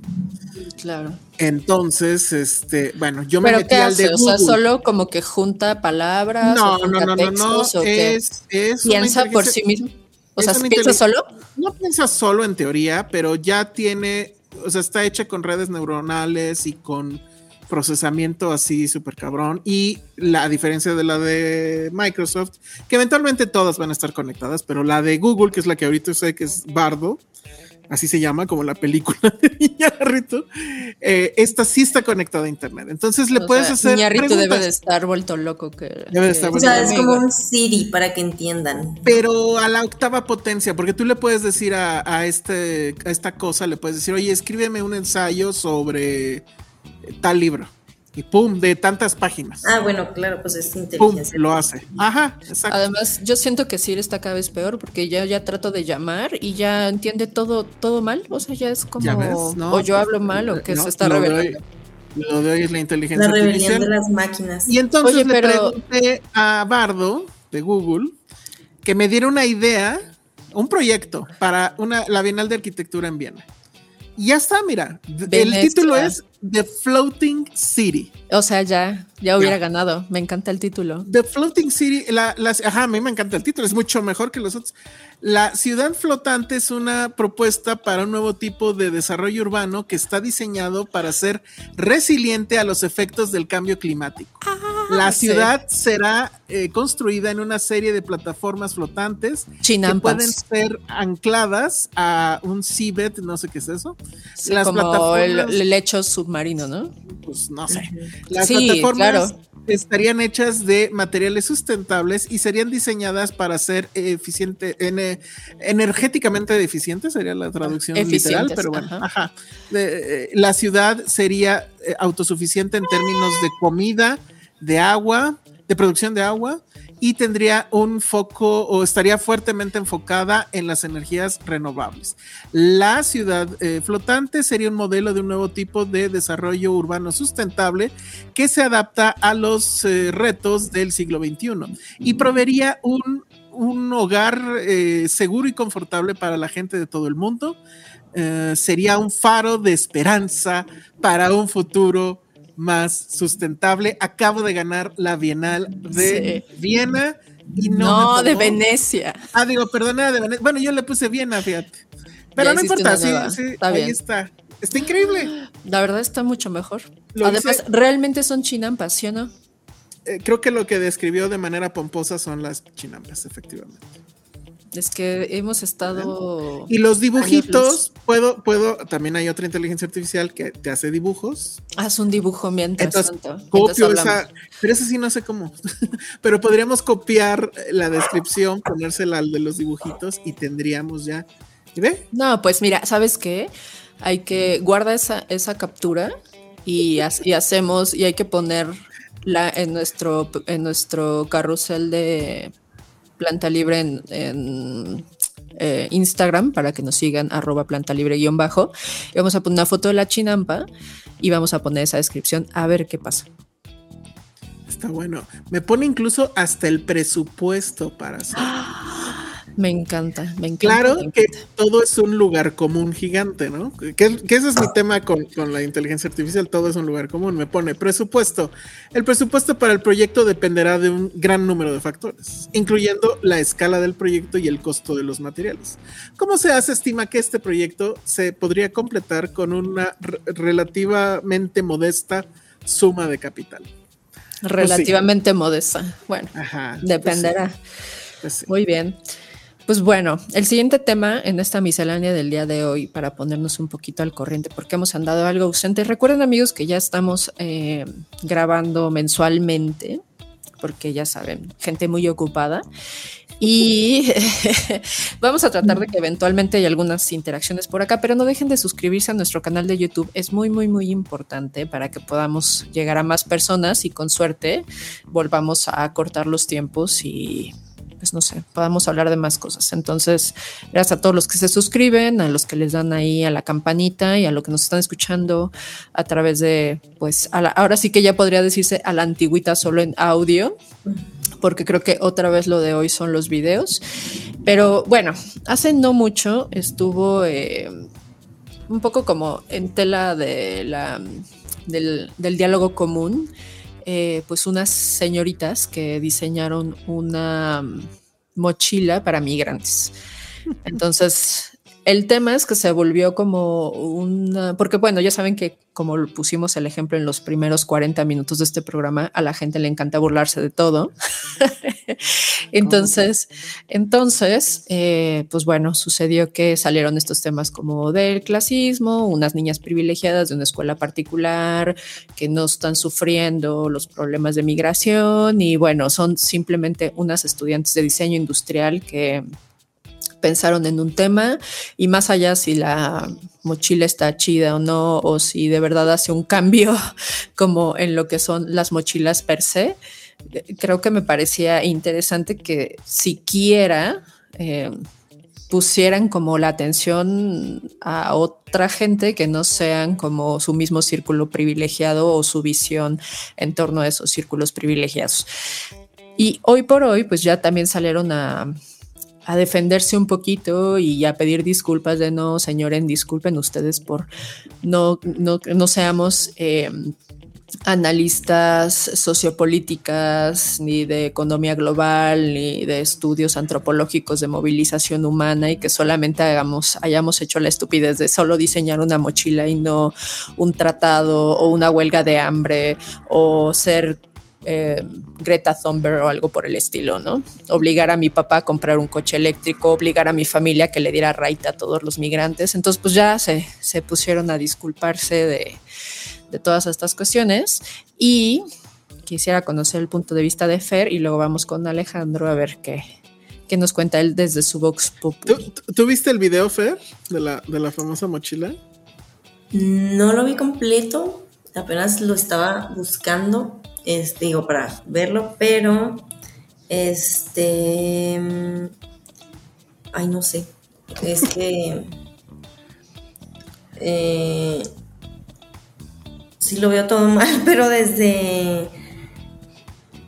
C: Claro.
D: Entonces, este, bueno, yo me
C: ¿Pero
D: metí
C: qué
D: al de?
C: O sea, solo como que junta palabras
D: No,
C: o
D: no,
C: junta
D: no, no, no,
C: textos o
D: es, es
C: ¿Piensa por sí mismo? O sea, ¿piensa solo?
D: No piensa solo en teoría, pero ya tiene, o sea, está hecha con redes neuronales y con procesamiento así súper cabrón. Y la a diferencia de la de Microsoft, que eventualmente todas van a estar conectadas, pero la de Google, que es la que ahorita sé que es Bardo, así se llama, como la película de Iñárritu, eh, esta sí está conectada a Internet. Entonces le
C: O
D: puedes
C: sea,
D: hacer.
C: Iñárritu debe de estar vuelto loco. Que,
D: Debe de
C: que-
D: estar
E: O
D: vuelto
E: sea, es
C: amigo.
E: como un Siri para que entiendan.
D: pero a la octava potencia, porque tú le puedes decir a, a este, a esta cosa, le puedes decir, oye, escríbeme un ensayo sobre tal libro. Y pum, de tantas páginas.
E: Ah, bueno, claro, pues es
D: pum,
E: inteligencia.
D: lo hace. Ajá, exacto.
C: Además, yo siento que Siri está cada vez peor porque ya, ya trato de llamar y ya entiende todo, todo mal. O sea, ya es como.
D: ¿Ya ves? No,
C: o yo
D: pues,
C: hablo mal o que
D: no,
C: se está
D: lo de
C: revelando.
D: hoy- Lo de hoy es la inteligencia
E: La rebelión
D: artificial.
E: de las máquinas.
D: Y entonces
C: Oye,
D: le
C: pero-
D: pregunté a Bardo de Google que me diera una idea, un proyecto para una, la Bienal de Arquitectura en Viena. Y ya está, mira. El título es The Floating City.
C: O sea, ya, ya hubiera ganado. Me encanta el título.
D: The Floating City, la, ajá, a mí me encanta el título, es mucho mejor que los otros. La ciudad flotante es una propuesta para un nuevo tipo de desarrollo urbano que está diseñado para ser resiliente a los efectos del cambio climático. Ah, la ciudad será eh, construida en una serie de plataformas flotantes que pueden ser ancladas a un seabed, no sé qué es eso.
C: Las como plataformas, el, lecho submarino, ¿no?
D: Pues no sé. Las plataformas estarían hechas de materiales sustentables y serían diseñadas para ser eficiente, energéticamente eficientes, sería la traducción literal, pero bueno, ajá. Eh, la ciudad sería eh, autosuficiente en términos de comida, de agua, de producción de agua y tendría un foco o estaría fuertemente enfocada en las energías renovables. La ciudad eh, flotante sería un modelo de un nuevo tipo de desarrollo urbano sustentable que se adapta a los eh, retos del siglo XXI y proveería un, hogar eh, seguro y confortable para la gente de todo el mundo. sería un faro de esperanza para un futuro más sustentable. Acabo de ganar la Bienal de Viena y no.
C: No, de Venecia.
D: Ah, digo, perdona, de Venecia. Bueno, yo le puse Viena, fíjate. Pero no importa, sí, sí, ahí está. Está increíble.
C: La verdad está mucho mejor. Además, realmente son chinampas, ¿sí o no?
D: Eh, creo que lo que describió de manera pomposa son las chinampas, efectivamente.
C: Es que hemos estado.
D: Y los dibujitos, puedo, puedo, también hay otra inteligencia artificial que te hace dibujos.
C: Haz un dibujo mientras tanto.
D: Copio esa, pero esa sí no sé cómo. pero podríamos copiar la descripción, ponérsela al de los dibujitos y tendríamos ya. ¿Y ve?
C: No, pues mira, ¿sabes qué? Hay que guarda esa, esa captura y, y hacemos, y hay que ponerla en nuestro, en nuestro carrusel de Planta Libre en, eh, Instagram para que nos sigan arroba planta libre guion bajo. Y vamos a poner una foto de la chinampa y vamos a poner esa descripción a ver qué pasa.
D: Está bueno. Me pone incluso hasta el presupuesto para hacer.
C: Me encanta, me encanta.
D: Claro que todo es un lugar común gigante, ¿no? Que, ese es mi tema con, la inteligencia artificial, todo es un lugar común. Me pone presupuesto. El presupuesto para el proyecto dependerá de un gran número de factores, incluyendo la escala del proyecto y el costo de los materiales. ¿Cómo se hace? Estima que este proyecto se podría completar con una relativamente modesta suma de capital.
C: Pues relativamente modesta. Bueno, dependerá. Pues pues Muy bien. Pues bueno, el siguiente tema en esta miscelánea del día de hoy, para ponernos un poquito al corriente, porque hemos andado algo ausente. Recuerden, amigos, que ya estamos eh, grabando mensualmente, porque ya saben, gente muy ocupada. Y vamos a tratar de que eventualmente hay algunas interacciones por acá, pero no dejen de suscribirse a nuestro canal de YouTube. Es muy, muy, muy importante para que podamos llegar a más personas y con suerte volvamos a cortar los tiempos y pues no sé, podamos hablar de más cosas. Entonces, gracias a todos los que se suscriben, a los que les dan ahí a la campanita y a los que nos están escuchando a través de, pues, ahora sí que ya podría decirse a la antigüita solo en audio porque creo que otra vez lo de hoy son los videos. Pero bueno, hace no mucho estuvo eh, un poco como en tela de la, del diálogo común eh, pues unas señoritas que diseñaron una mm, mochila para migrantes. Entonces, el tema es que se volvió como una, porque bueno, ya saben que como pusimos el ejemplo en los primeros 40 minutos de este programa, a la gente le encanta burlarse de todo. entonces, entonces, eh, pues bueno, sucedió que salieron estos temas como del clasismo, unas niñas privilegiadas de una escuela particular que no están sufriendo los problemas de migración y bueno, son simplemente unas estudiantes de diseño industrial que pensaron en un tema y más allá si la mochila está chida o no, o si de verdad hace un cambio como en lo que son las mochilas per se, creo que me parecía interesante que siquiera eh, pusieran como la atención a otra gente que no sean como su mismo círculo privilegiado o su visión en torno a esos círculos privilegiados. Y hoy por hoy, pues ya también salieron a, a defenderse un poquito y a pedir disculpas de no, señores, disculpen ustedes por no, no, no seamos eh, analistas sociopolíticas, ni de economía global, ni de estudios antropológicos de movilización humana y que solamente hagamos, hayamos hecho la estupidez de solo diseñar una mochila y no un tratado o una huelga de hambre o ser eh, Greta Thunberg o algo por el estilo, ¿no? Obligar a mi papá a comprar un coche eléctrico, obligar a mi familia a que le diera raita a todos los migrantes. Entonces, pues ya se, se pusieron a disculparse de, de todas estas cuestiones y quisiera conocer el punto de vista de Fer y luego vamos con Alejandro a ver qué, qué nos cuenta él desde su Vox
D: ¿Tú, ¿Tú, viste el video, Fer, de la, de la famosa mochila?
E: No lo vi completo, apenas lo estaba buscando este, digo, para verlo, pero este, ay, no sé, es que eh, sí lo veo todo mal, pero desde,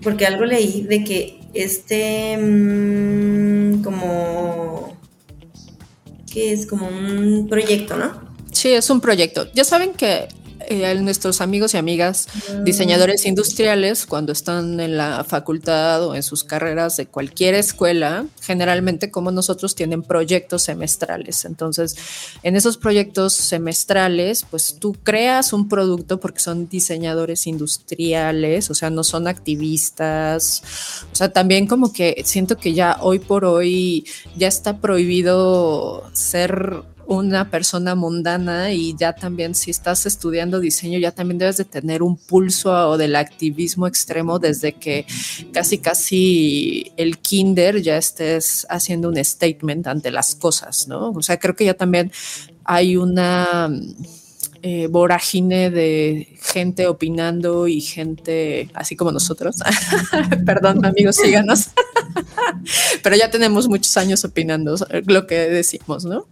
E: porque algo leí de que este, mm, como, que es como un proyecto, ¿no?
C: Sí, es un proyecto. Ya saben que eh, nuestros amigos y amigas diseñadores industriales, cuando están en la facultad o en sus carreras de cualquier escuela, generalmente como nosotros tienen proyectos semestrales. Entonces, en esos proyectos semestrales, pues tú creas un producto porque son diseñadores industriales, o sea, no son activistas. O sea, también como que siento que ya hoy por hoy ya está prohibido ser una persona mundana y ya también si estás estudiando diseño ya también debes de tener un pulso o del activismo extremo desde que casi casi el kinder ya estés haciendo un statement ante las cosas, ¿no? O sea, creo que ya también hay una eh, de gente opinando y gente así como nosotros. Perdón, amigos, síganos. Pero ya tenemos muchos años opinando lo que decimos, ¿no?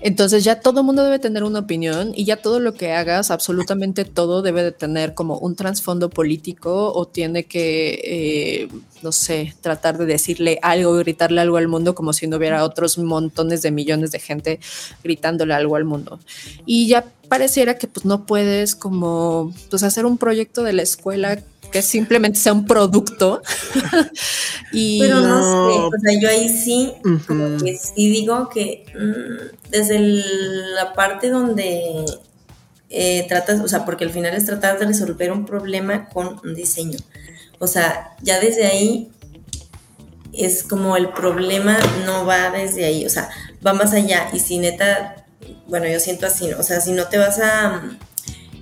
C: Entonces ya todo el mundo debe tener una opinión y ya todo lo que hagas, absolutamente todo debe de tener como un trasfondo político o tiene que, eh, no sé, tratar de decirle algo, gritarle algo al mundo como si no hubiera otros montones de millones de gente gritándole algo al mundo. Y ya pareciera que pues no puedes como pues hacer un proyecto de la escuela que simplemente sea un producto.
E: y Pero no sé, o sea, yo ahí sí, como que sí digo que mm, desde la parte donde eh, tratas, o sea, porque al final es tratar de resolver un problema con un diseño. O sea, ya desde ahí es como el problema no va desde ahí, o sea, va más allá. Y si neta, bueno, yo siento así, o sea, si no te vas a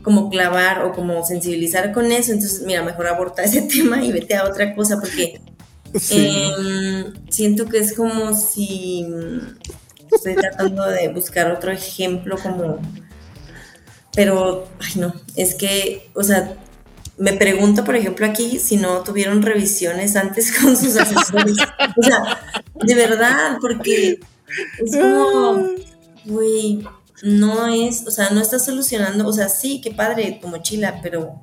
E: como clavar o como sensibilizar con eso, entonces mira, mejor aborta ese tema y vete a otra cosa porque em, siento que es como si estoy tratando de buscar otro ejemplo como, pero, ay no, es que, o sea, me pregunto, por ejemplo, aquí si no tuvieron revisiones antes con sus asesores. o sea, de verdad, porque es como, güey, no es, o sea, no está solucionando, o sea, sí, qué padre tu mochila, pero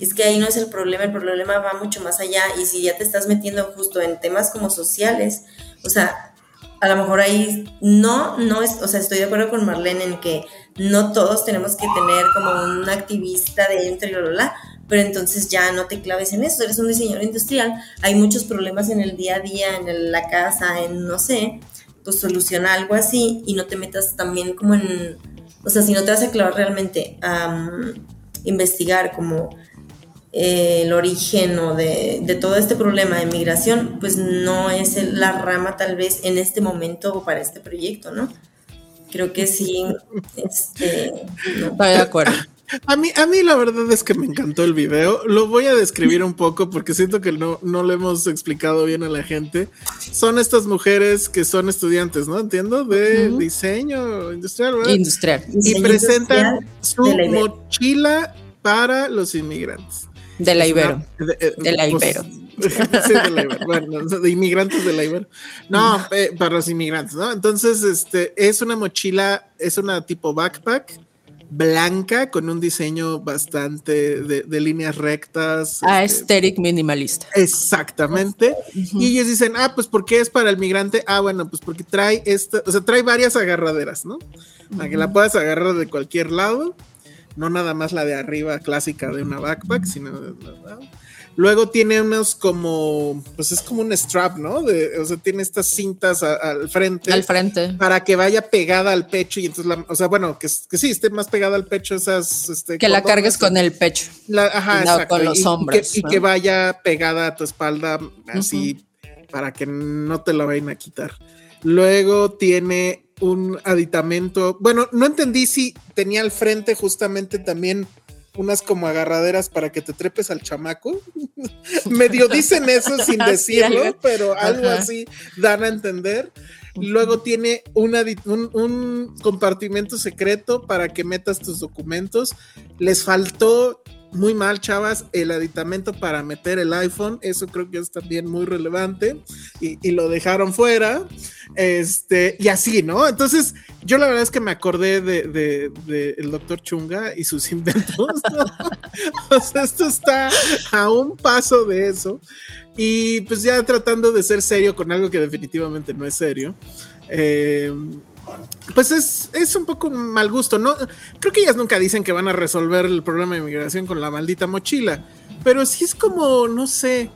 E: es que ahí no es el problema, el problema va mucho más allá y si ya te estás metiendo justo en temas como sociales, o sea, a lo mejor ahí no, no es, o sea, estoy de acuerdo con Marlene en que no todos tenemos que tener como un activista dentro y bla, bla, pero entonces ya no te claves en eso, eres un diseñador industrial, hay muchos problemas en el día a día, en la casa, en no sé, pues soluciona algo así y no te metas también como en, o sea, si no te vas a clavar realmente a investigar como eh, el origen o de, de, todo este problema de migración, pues no es la rama tal vez en este momento o para este proyecto, ¿no? Creo que sí, este,
C: no. De acuerdo.
D: A mí, a mí la verdad es que me encantó el video. Lo voy a describir un poco porque siento que no, no lo hemos explicado bien a la gente. Son estas mujeres que son estudiantes, ¿no? Entiendo, de diseño industrial, ¿verdad?
C: Industrial.
D: Y presentan su mochila para los inmigrantes.
C: De la Ibero. de, la pues, Ibero.
D: sí, de la Ibero. Bueno, de inmigrantes de la Ibero. No, para los inmigrantes, ¿no? Entonces, este, es una mochila, es una tipo backpack blanca con un diseño bastante de, líneas rectas.
C: Aesthetic este, minimalista.
D: Exactamente. Y ellos dicen, ah, pues porque es para el migrante. Ah, bueno, pues porque trae esta, o sea, trae varias agarraderas, ¿no? Para que la puedas agarrar de cualquier lado. No nada más la de arriba clásica de una backpack, sino de, Luego tiene unos como, pues es como un strap, ¿no? De, o sea, tiene estas cintas al frente.
C: Al frente.
D: Para que vaya pegada al pecho y entonces, la, o sea, bueno, que, que sí, esté más pegada al pecho esas. Este,
C: que la cargues con el pecho.
D: ajá, exacto. Con los hombros. Y, que, vaya pegada a tu espalda así para que no te la vayan a quitar. Luego tiene un aditamento. Bueno, no entendí si tenía al frente justamente también unas como agarraderas para que te trepes al chamaco. Medio dicen eso sin decirlo, pero algo así dan a entender. Luego tiene un, un, compartimento secreto para que metas tus documentos. Les faltó muy mal, chavas, el aditamento para meter el iPhone. Eso creo que es también muy relevante. Y, lo dejaron fuera. Este, y así, ¿no? Entonces, yo la verdad es que me acordé de, el doctor Chunga y sus inventos. o sea, esto está a un paso de eso. Y pues ya tratando de ser serio con algo que definitivamente no es serio. Eh, pues es, es, un poco mal gusto, ¿no? Creo que ellas nunca dicen que van a resolver el problema de inmigración con la maldita mochila, pero sí es como, no sé,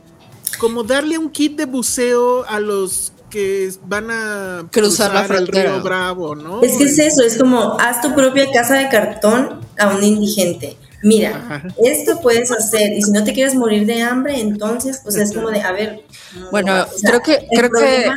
D: como darle un kit de buceo a los que van a
C: cruzar, la el río
D: Bravo, ¿no?
E: Es que es eso, es como haz tu propia casa de cartón a un indigente. Mira, esto puedes hacer y si no te quieres morir de hambre, entonces, pues es como de, a ver.
C: Bueno, creo que creo que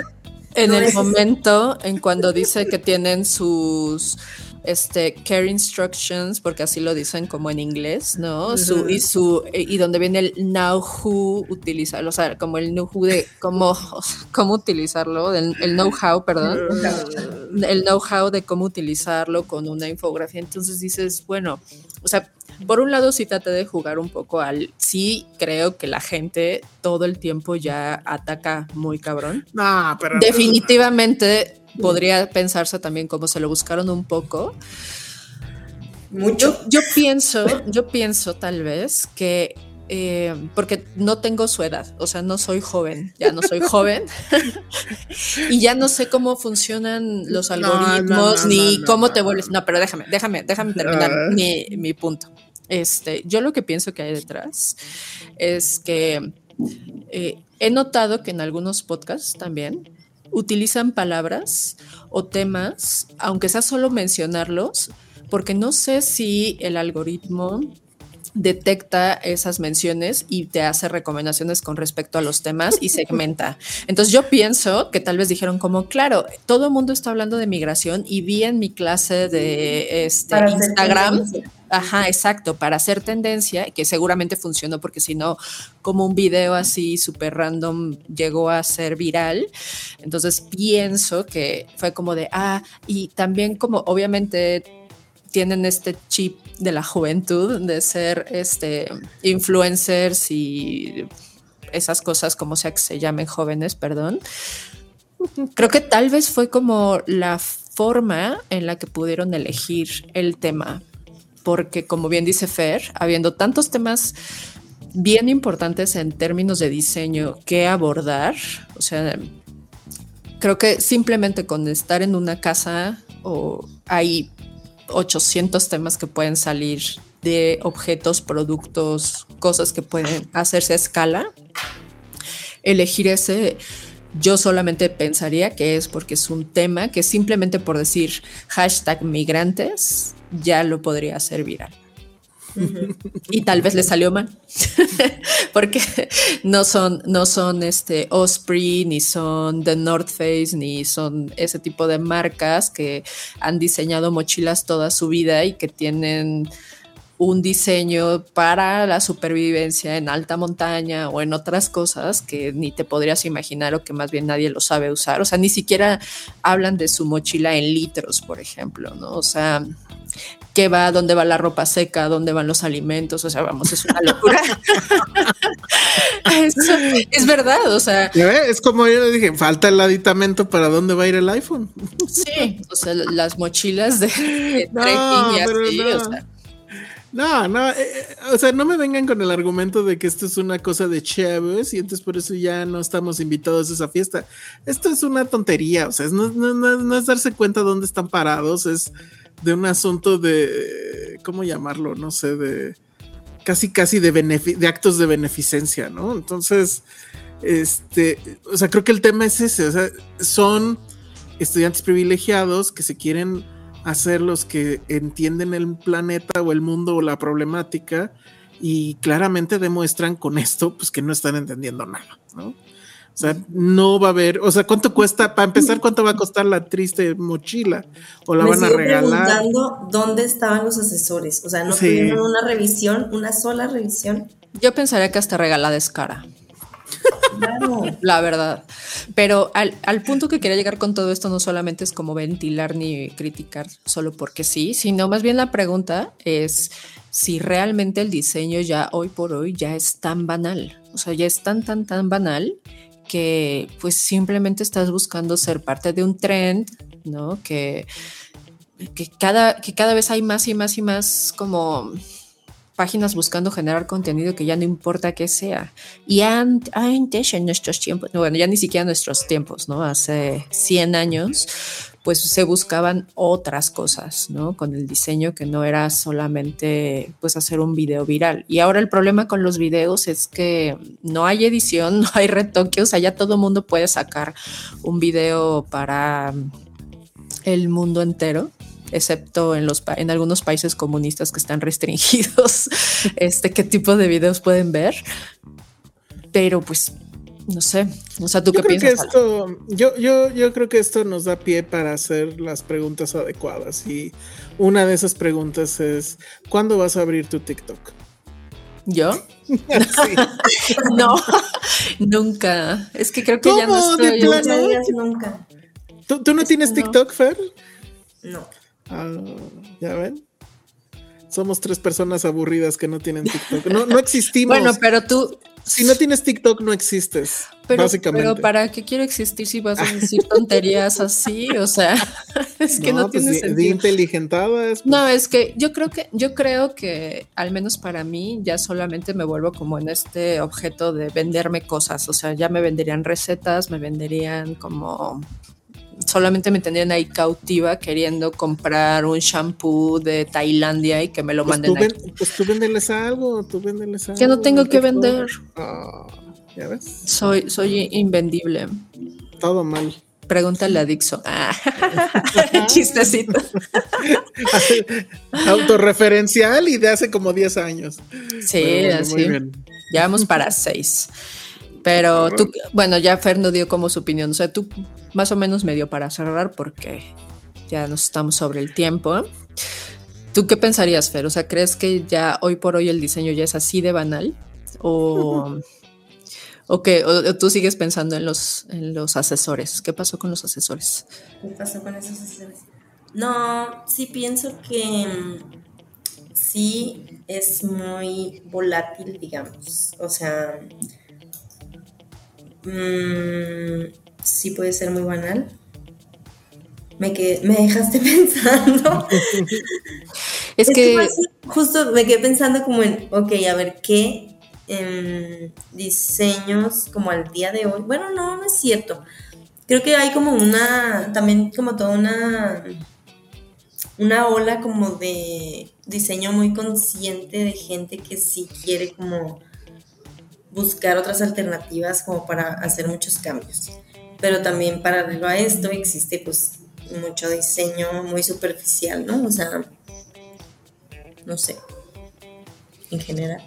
C: en el momento en cuando dice que tienen sus este care instructions, porque así lo dicen como en inglés, ¿no? Su, y su y donde viene el now who utilizarlo, o sea, como el know who de cómo, cómo utilizarlo, el, el know how, perdón, el know how de cómo utilizarlo con una infografía. Entonces dices, bueno, o sea, por un lado sí traté de jugar un poco al, sí creo que la gente todo el tiempo ya ataca muy cabrón.
D: No, pero...
C: Definitivamente podría pensarse también como se lo buscaron un poco.
E: Mucho.
C: Yo, pienso, yo pienso tal vez que eh, porque no tengo su edad, o sea, no soy joven, ya no soy joven y ya no sé cómo funcionan los algoritmos ni cómo te vuelves. No, pero déjame, déjame, déjame terminar ah. mi, mi, punto. Este, yo lo que pienso que hay detrás es que eh, he notado que en algunos podcasts también utilizan palabras o temas, aunque sea solo mencionarlos, porque no sé si el algoritmo detecta esas menciones y te hace recomendaciones con respecto a los temas y segmenta. Entonces yo pienso que tal vez dijeron como, claro, todo el mundo está hablando de migración y vi en mi clase de este, Instagram. Ajá, exacto, para hacer tendencia, que seguramente funcionó porque si no, como un video así súper random llegó a ser viral. Entonces pienso que fue como de, ah, y también como obviamente tienen este chip de la juventud de ser este influencers y esas cosas como sea que se llamen jóvenes, perdón. Creo que tal vez fue como la forma en la que pudieron elegir el tema, porque como bien dice Fer, habiendo tantos temas bien importantes en términos de diseño que abordar, o sea, creo que simplemente con estar en una casa o hay 800 temas que pueden salir de objetos, productos, cosas que pueden hacerse a escala. Elegir ese, yo solamente pensaría que es porque es un tema que simplemente por decir hashtag migrantes ya lo podría hacer viral. Y tal vez le salió mal, porque no son, no son este Osprey, ni son The North Face, ni son ese tipo de marcas que han diseñado mochilas toda su vida y que tienen un diseño para la supervivencia en alta montaña o en otras cosas que ni te podrías imaginar o que más bien nadie lo sabe usar. O sea, ni siquiera hablan de su mochila en litros, por ejemplo, ¿no? O sea, qué va, dónde va la ropa seca, dónde van los alimentos, o sea, vamos, es una locura. es verdad, o sea.
D: Es como yo le dije, falta el aditamento para dónde va a ir el iPhone.
C: Sí, o sea, las mochilas de, trekking y así, o sea.
D: No, no, eh, eh, o sea, no me vengan con el argumento de que esto es una cosa de chéveres y entonces por eso ya no estamos invitados a esa fiesta. Esto es una tontería, o sea, no es darse cuenta dónde están parados, es de un asunto de, ¿cómo llamarlo? No sé, de casi, casi de, de actos de beneficencia, ¿no? Entonces, este, o sea, creo que el tema es ese, o sea, son estudiantes privilegiados que se quieren hacer los que entienden el planeta o el mundo o la problemática y claramente demuestran con esto pues que no están entendiendo nada, ¿no? O sea, no va a haber, o sea, ¿cuánto cuesta, para empezar, cuánto va a costar la triste mochila? ¿O la van a regalar?
E: preguntando dónde estaban los asesores, o sea, no tuvieron una revisión, una sola revisión.
C: Yo pensaría que hasta regalada es cara. La verdad. Pero al, punto que quería llegar con todo esto no solamente es como ventilar ni criticar solo porque sí, sino más bien la pregunta es si realmente el diseño ya hoy por hoy ya es tan banal. O sea, ya es tan, tan, tan banal que pues simplemente estás buscando ser parte de un trend, ¿no? Que, que, cada, que cada vez hay más y más y más como páginas buscando generar contenido que ya no importa qué sea. Y antes, en nuestros tiempos, bueno, ya ni siquiera nuestros tiempos, ¿no? Hace 100 años, pues se buscaban otras cosas, ¿no? Con el diseño que no era solamente, pues, hacer un video viral. Y ahora el problema con los videos es que no hay edición, no hay retoque, o sea, ya todo mundo puede sacar un video para el mundo entero excepto en, los, en algunos países comunistas que están restringidos, este, qué tipo de videos pueden ver. Pero pues, no sé, o sea, ¿tú qué piensas?
D: esto, yo, yo, yo creo que esto nos da pie para hacer las preguntas adecuadas y una de esas preguntas es, ¿cuándo vas a abrir tu TikTok?
C: ¿Yo? no, nunca. Es que creo que ya no estoy.
E: nunca.
D: ¿Tú, no tienes TikTok, Fer?
E: No.
D: Ah, ¿Ya ven? Somos tres personas aburridas que no tienen TikTok. No, no existimos.
C: Bueno, pero tú.
D: Si no tienes TikTok, no existes.
C: Pero,
D: básicamente.
C: Pero ¿para qué quiero existir si vas a decir tonterías así? O sea, es que no, pues tiene sentido.
D: inteligentada
C: pues. No, es que yo creo que, yo creo que, al menos para mí, ya solamente me vuelvo como en este objeto de venderme cosas. O sea, ya me venderían recetas, me venderían como solamente me tendrían ahí cautiva queriendo comprar un shampoo de Tailandia y que me lo pues manden
D: tú Pues tú véndeles algo, tú véndeles algo.
C: Ya no tengo que vender.
D: Ah, ¿Ya ves?
C: Soy, soy invendible.
D: Todo mal.
C: Pregúntale a Dixon. Ah, chistecito.
D: Autorreferencial y de hace como 10 años.
C: Sí, así. Ya vamos para 6. Pero tú, bueno, ya Fer no dio como su opinión. O sea, tú más o menos medio para cerrar porque ya nos estamos sobre el tiempo. ¿Tú qué pensarías, Fer? O sea, ¿crees que ya hoy por hoy el diseño ya es así de banal? ¿O, o que tú sigues pensando en los, en los asesores? ¿Qué pasó con los asesores?
E: ¿Qué pasó con esos asesores? No, sí pienso que mm, sí es muy volátil, digamos. O sea, Mm, sí puede ser muy banal. Me, me dejaste pensando.
C: es, que,
E: justo me quedé pensando como en, ok, a ver, ¿qué em, diseños como al día de hoy? Bueno, no, no es cierto. Creo que hay como una, también como toda una, una ola como de diseño muy consciente de gente que sí quiere como buscar otras alternativas como para hacer muchos cambios. Pero también paralelo a esto existe pues mucho diseño muy superficial, ¿no? O sea, no sé, en general.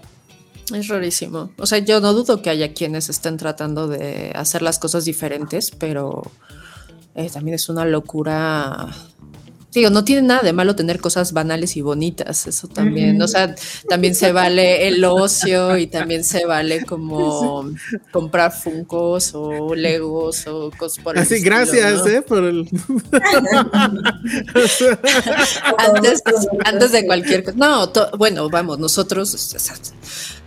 C: Es rarísimo. O sea, yo no dudo que haya quienes estén tratando de hacer las cosas diferentes, pero eh, también es una locura digo, no tiene nada de malo tener cosas banales y bonitas, eso también, o sea, también se vale el ocio y también se vale como comprar funcos o legos o cosas por
D: Así, gracias, eh, por el...
C: antes, antes de cualquier cosa, no, bueno, vamos, nosotros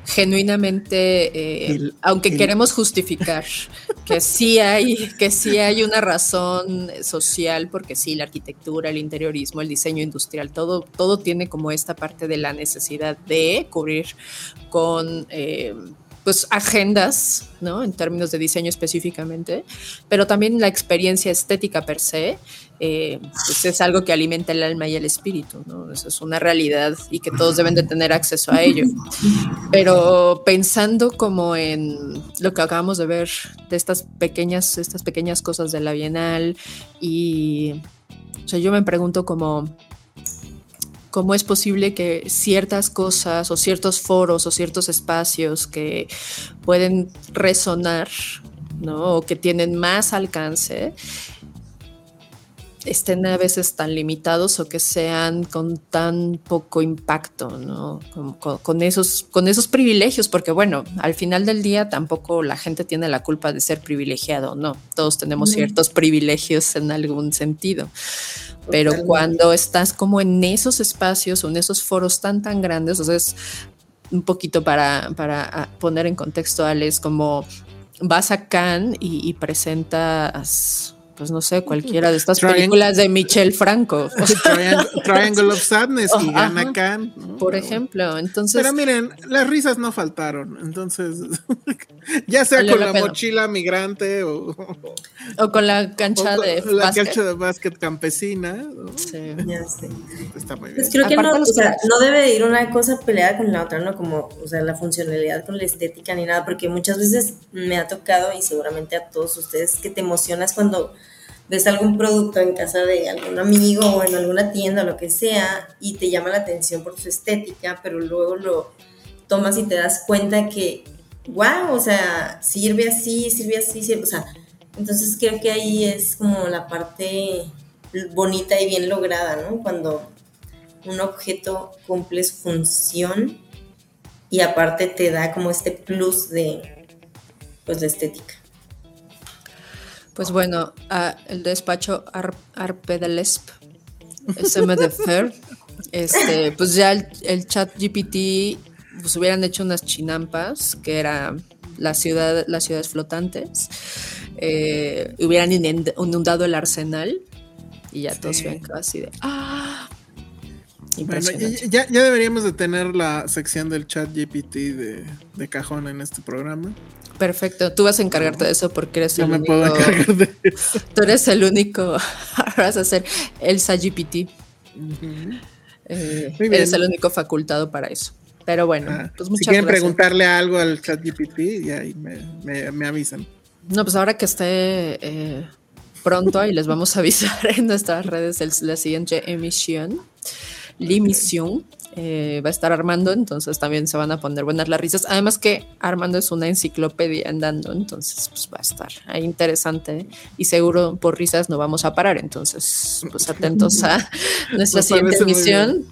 C: genuinamente, eh, aunque queremos justificar que sí hay, que sí hay una razón social, porque sí, la arquitectura, el interiorismo, el diseño industrial, todo, todo tiene como esta parte de la necesidad de cubrir con eh, pues agendas, ¿no? En términos de diseño específicamente, pero también la experiencia estética per se, eh, pues es algo que alimenta el alma y el espíritu, ¿no? Eso es una realidad y que todos deben de tener acceso a ello. Pero pensando como en lo que acabamos de ver de estas pequeñas, estas pequeñas cosas de la Bienal y, o sea, yo me pregunto como cómo es posible que ciertas cosas o ciertos foros o ciertos espacios que pueden resonar, ¿no? O que tienen más alcance, estén a veces tan limitados o que sean con tan poco impacto, ¿no? Con, esos, con esos privilegios, porque bueno, al final del día tampoco la gente tiene la culpa de ser privilegiado, ¿no? Todos tenemos ciertos privilegios en algún sentido. Pero cuando estás como en esos espacios o en esos foros tan, tan grandes, o sea, es un poquito para, para ah, poner en contexto, Alex, como vas a Cannes y presentas pues no sé, cualquiera de estas películas de Michel Franco.
D: Triangle, of Sadness y Gana Khan.
C: Por ejemplo, entonces.
D: Pero miren, las risas no faltaron. Entonces, ya sea con la, mochila migrante o,
C: o con la cancha de
D: la básquet. cancha de básquet campesina.
E: Sí. Ya sé. Está muy bien. Pues creo que no, o sea, no debe ir una cosa peleada con la otra, ¿no? Como, o sea, la funcionalidad con la estética ni nada, porque muchas veces me ha tocado y seguramente a todos ustedes que te emocionas cuando ves algún producto en casa de algún amigo o en alguna tienda lo que sea y te llama la atención por su estética, pero luego lo tomas y te das cuenta que, wow, o sea, sirve así, sirve así, sirve, o sea, entonces creo que ahí es como la parte bonita y bien lograda, ¿no? Cuando un objeto cumple su función y aparte te da como este plus de, pues, de estética.
C: Pues bueno, el despacho Ar Arpedelesp, SMDFR, este, pues ya el, chat GPT, pues hubieran hecho unas chinampas, que era la ciudad, las ciudades flotantes, eh, hubieran inundado el arsenal y ya todos ven casi de ¡ah!
D: Bueno, ya, ya, deberíamos de tener la sección del chat GPT de, de cajón en este programa.
C: Perfecto, tú vas a encargarte de eso porque eres
D: el
C: único.
D: me puedo encargar de eso.
C: Tú eres el único. vas a ser el GPT. Eh, eres el único facultado para eso. Pero bueno, ah, pues muchas
D: Si quieren preguntarle algo al ChatGPT, y ahí me, me, avisan.
C: No, pues ahora que esté eh, pronto, ahí les vamos a avisar en nuestras redes el, la siguiente emisión. La emisión eh, va a estar Armando, entonces también se van a poner buenas las risas. Además que Armando es una enciclopedia andando, entonces pues va a estar ahí interesante y seguro por risas no vamos a parar, entonces pues atentos a nuestra siguiente emisión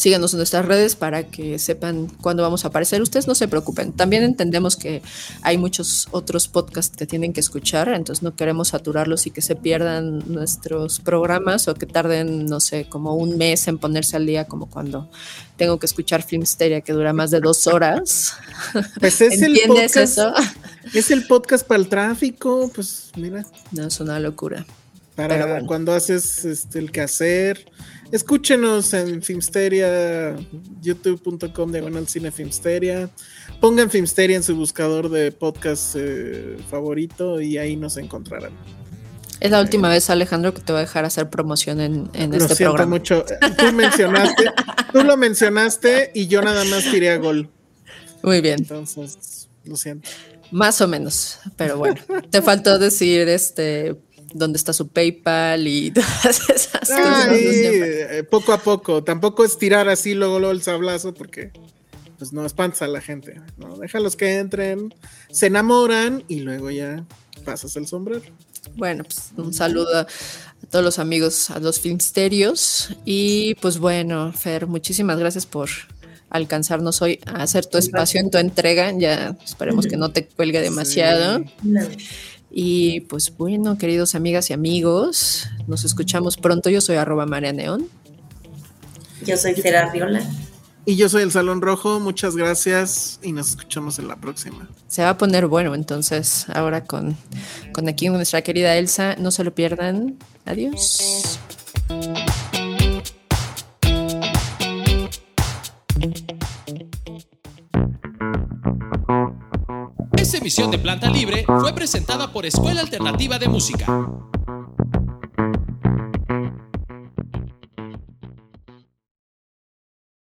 C: síganos en nuestras redes para que sepan cuándo vamos a aparecer. Ustedes no se preocupen. También entendemos que hay muchos otros podcasts que tienen que escuchar, entonces no queremos saturarlos y que se pierdan nuestros programas o que tarden, no sé, como un mes en ponerse al día, como cuando tengo que escuchar Filmsteria que dura más de dos horas.
D: Pues es el podcast, eso? Es el podcast para el tráfico, pues mira.
C: No, es una locura.
D: Para cuando haces este, el quehacer Escúchenos en Filmsteria, youtube.com diagonal cine Filmsteria. Pongan Filmsteria en su buscador de podcast eh, favorito y ahí nos encontrarán.
C: Es la última vez, Alejandro, que te voy a dejar hacer promoción en, en
D: lo
C: este
D: siento
C: programa.
D: mucho. Tú mencionaste, tú lo mencionaste y yo nada más tiré a gol.
C: Muy bien.
D: Entonces, lo siento.
C: Más o menos, pero bueno. te faltó decir este dónde está su PayPal y todas esas cosas.
D: Eh, poco a poco, tampoco es tirar así luego, luego el sablazo porque pues no espanta a la gente, ¿no? Déjalos que entren, se enamoran y luego ya pasas el sombrero.
C: Bueno, pues un saludo a todos los amigos, a los Filmsterios y pues bueno, Fer, muchísimas gracias por alcanzarnos hoy a hacer tu espacio en tu entrega, ya esperemos que no te cuelgue demasiado. Y pues bueno, queridos amigas y amigos, nos escuchamos pronto. Yo soy arroba María Neón.
E: Yo soy Fera Riola.
D: Y yo soy el Salón Rojo, muchas gracias y nos escuchamos en la próxima.
C: Se va a poner bueno entonces, ahora con, con aquí nuestra querida Elsa, no se lo pierdan. Adiós.
A: Emisión de Planta Libre fue presentada por Escuela Alternativa de Música.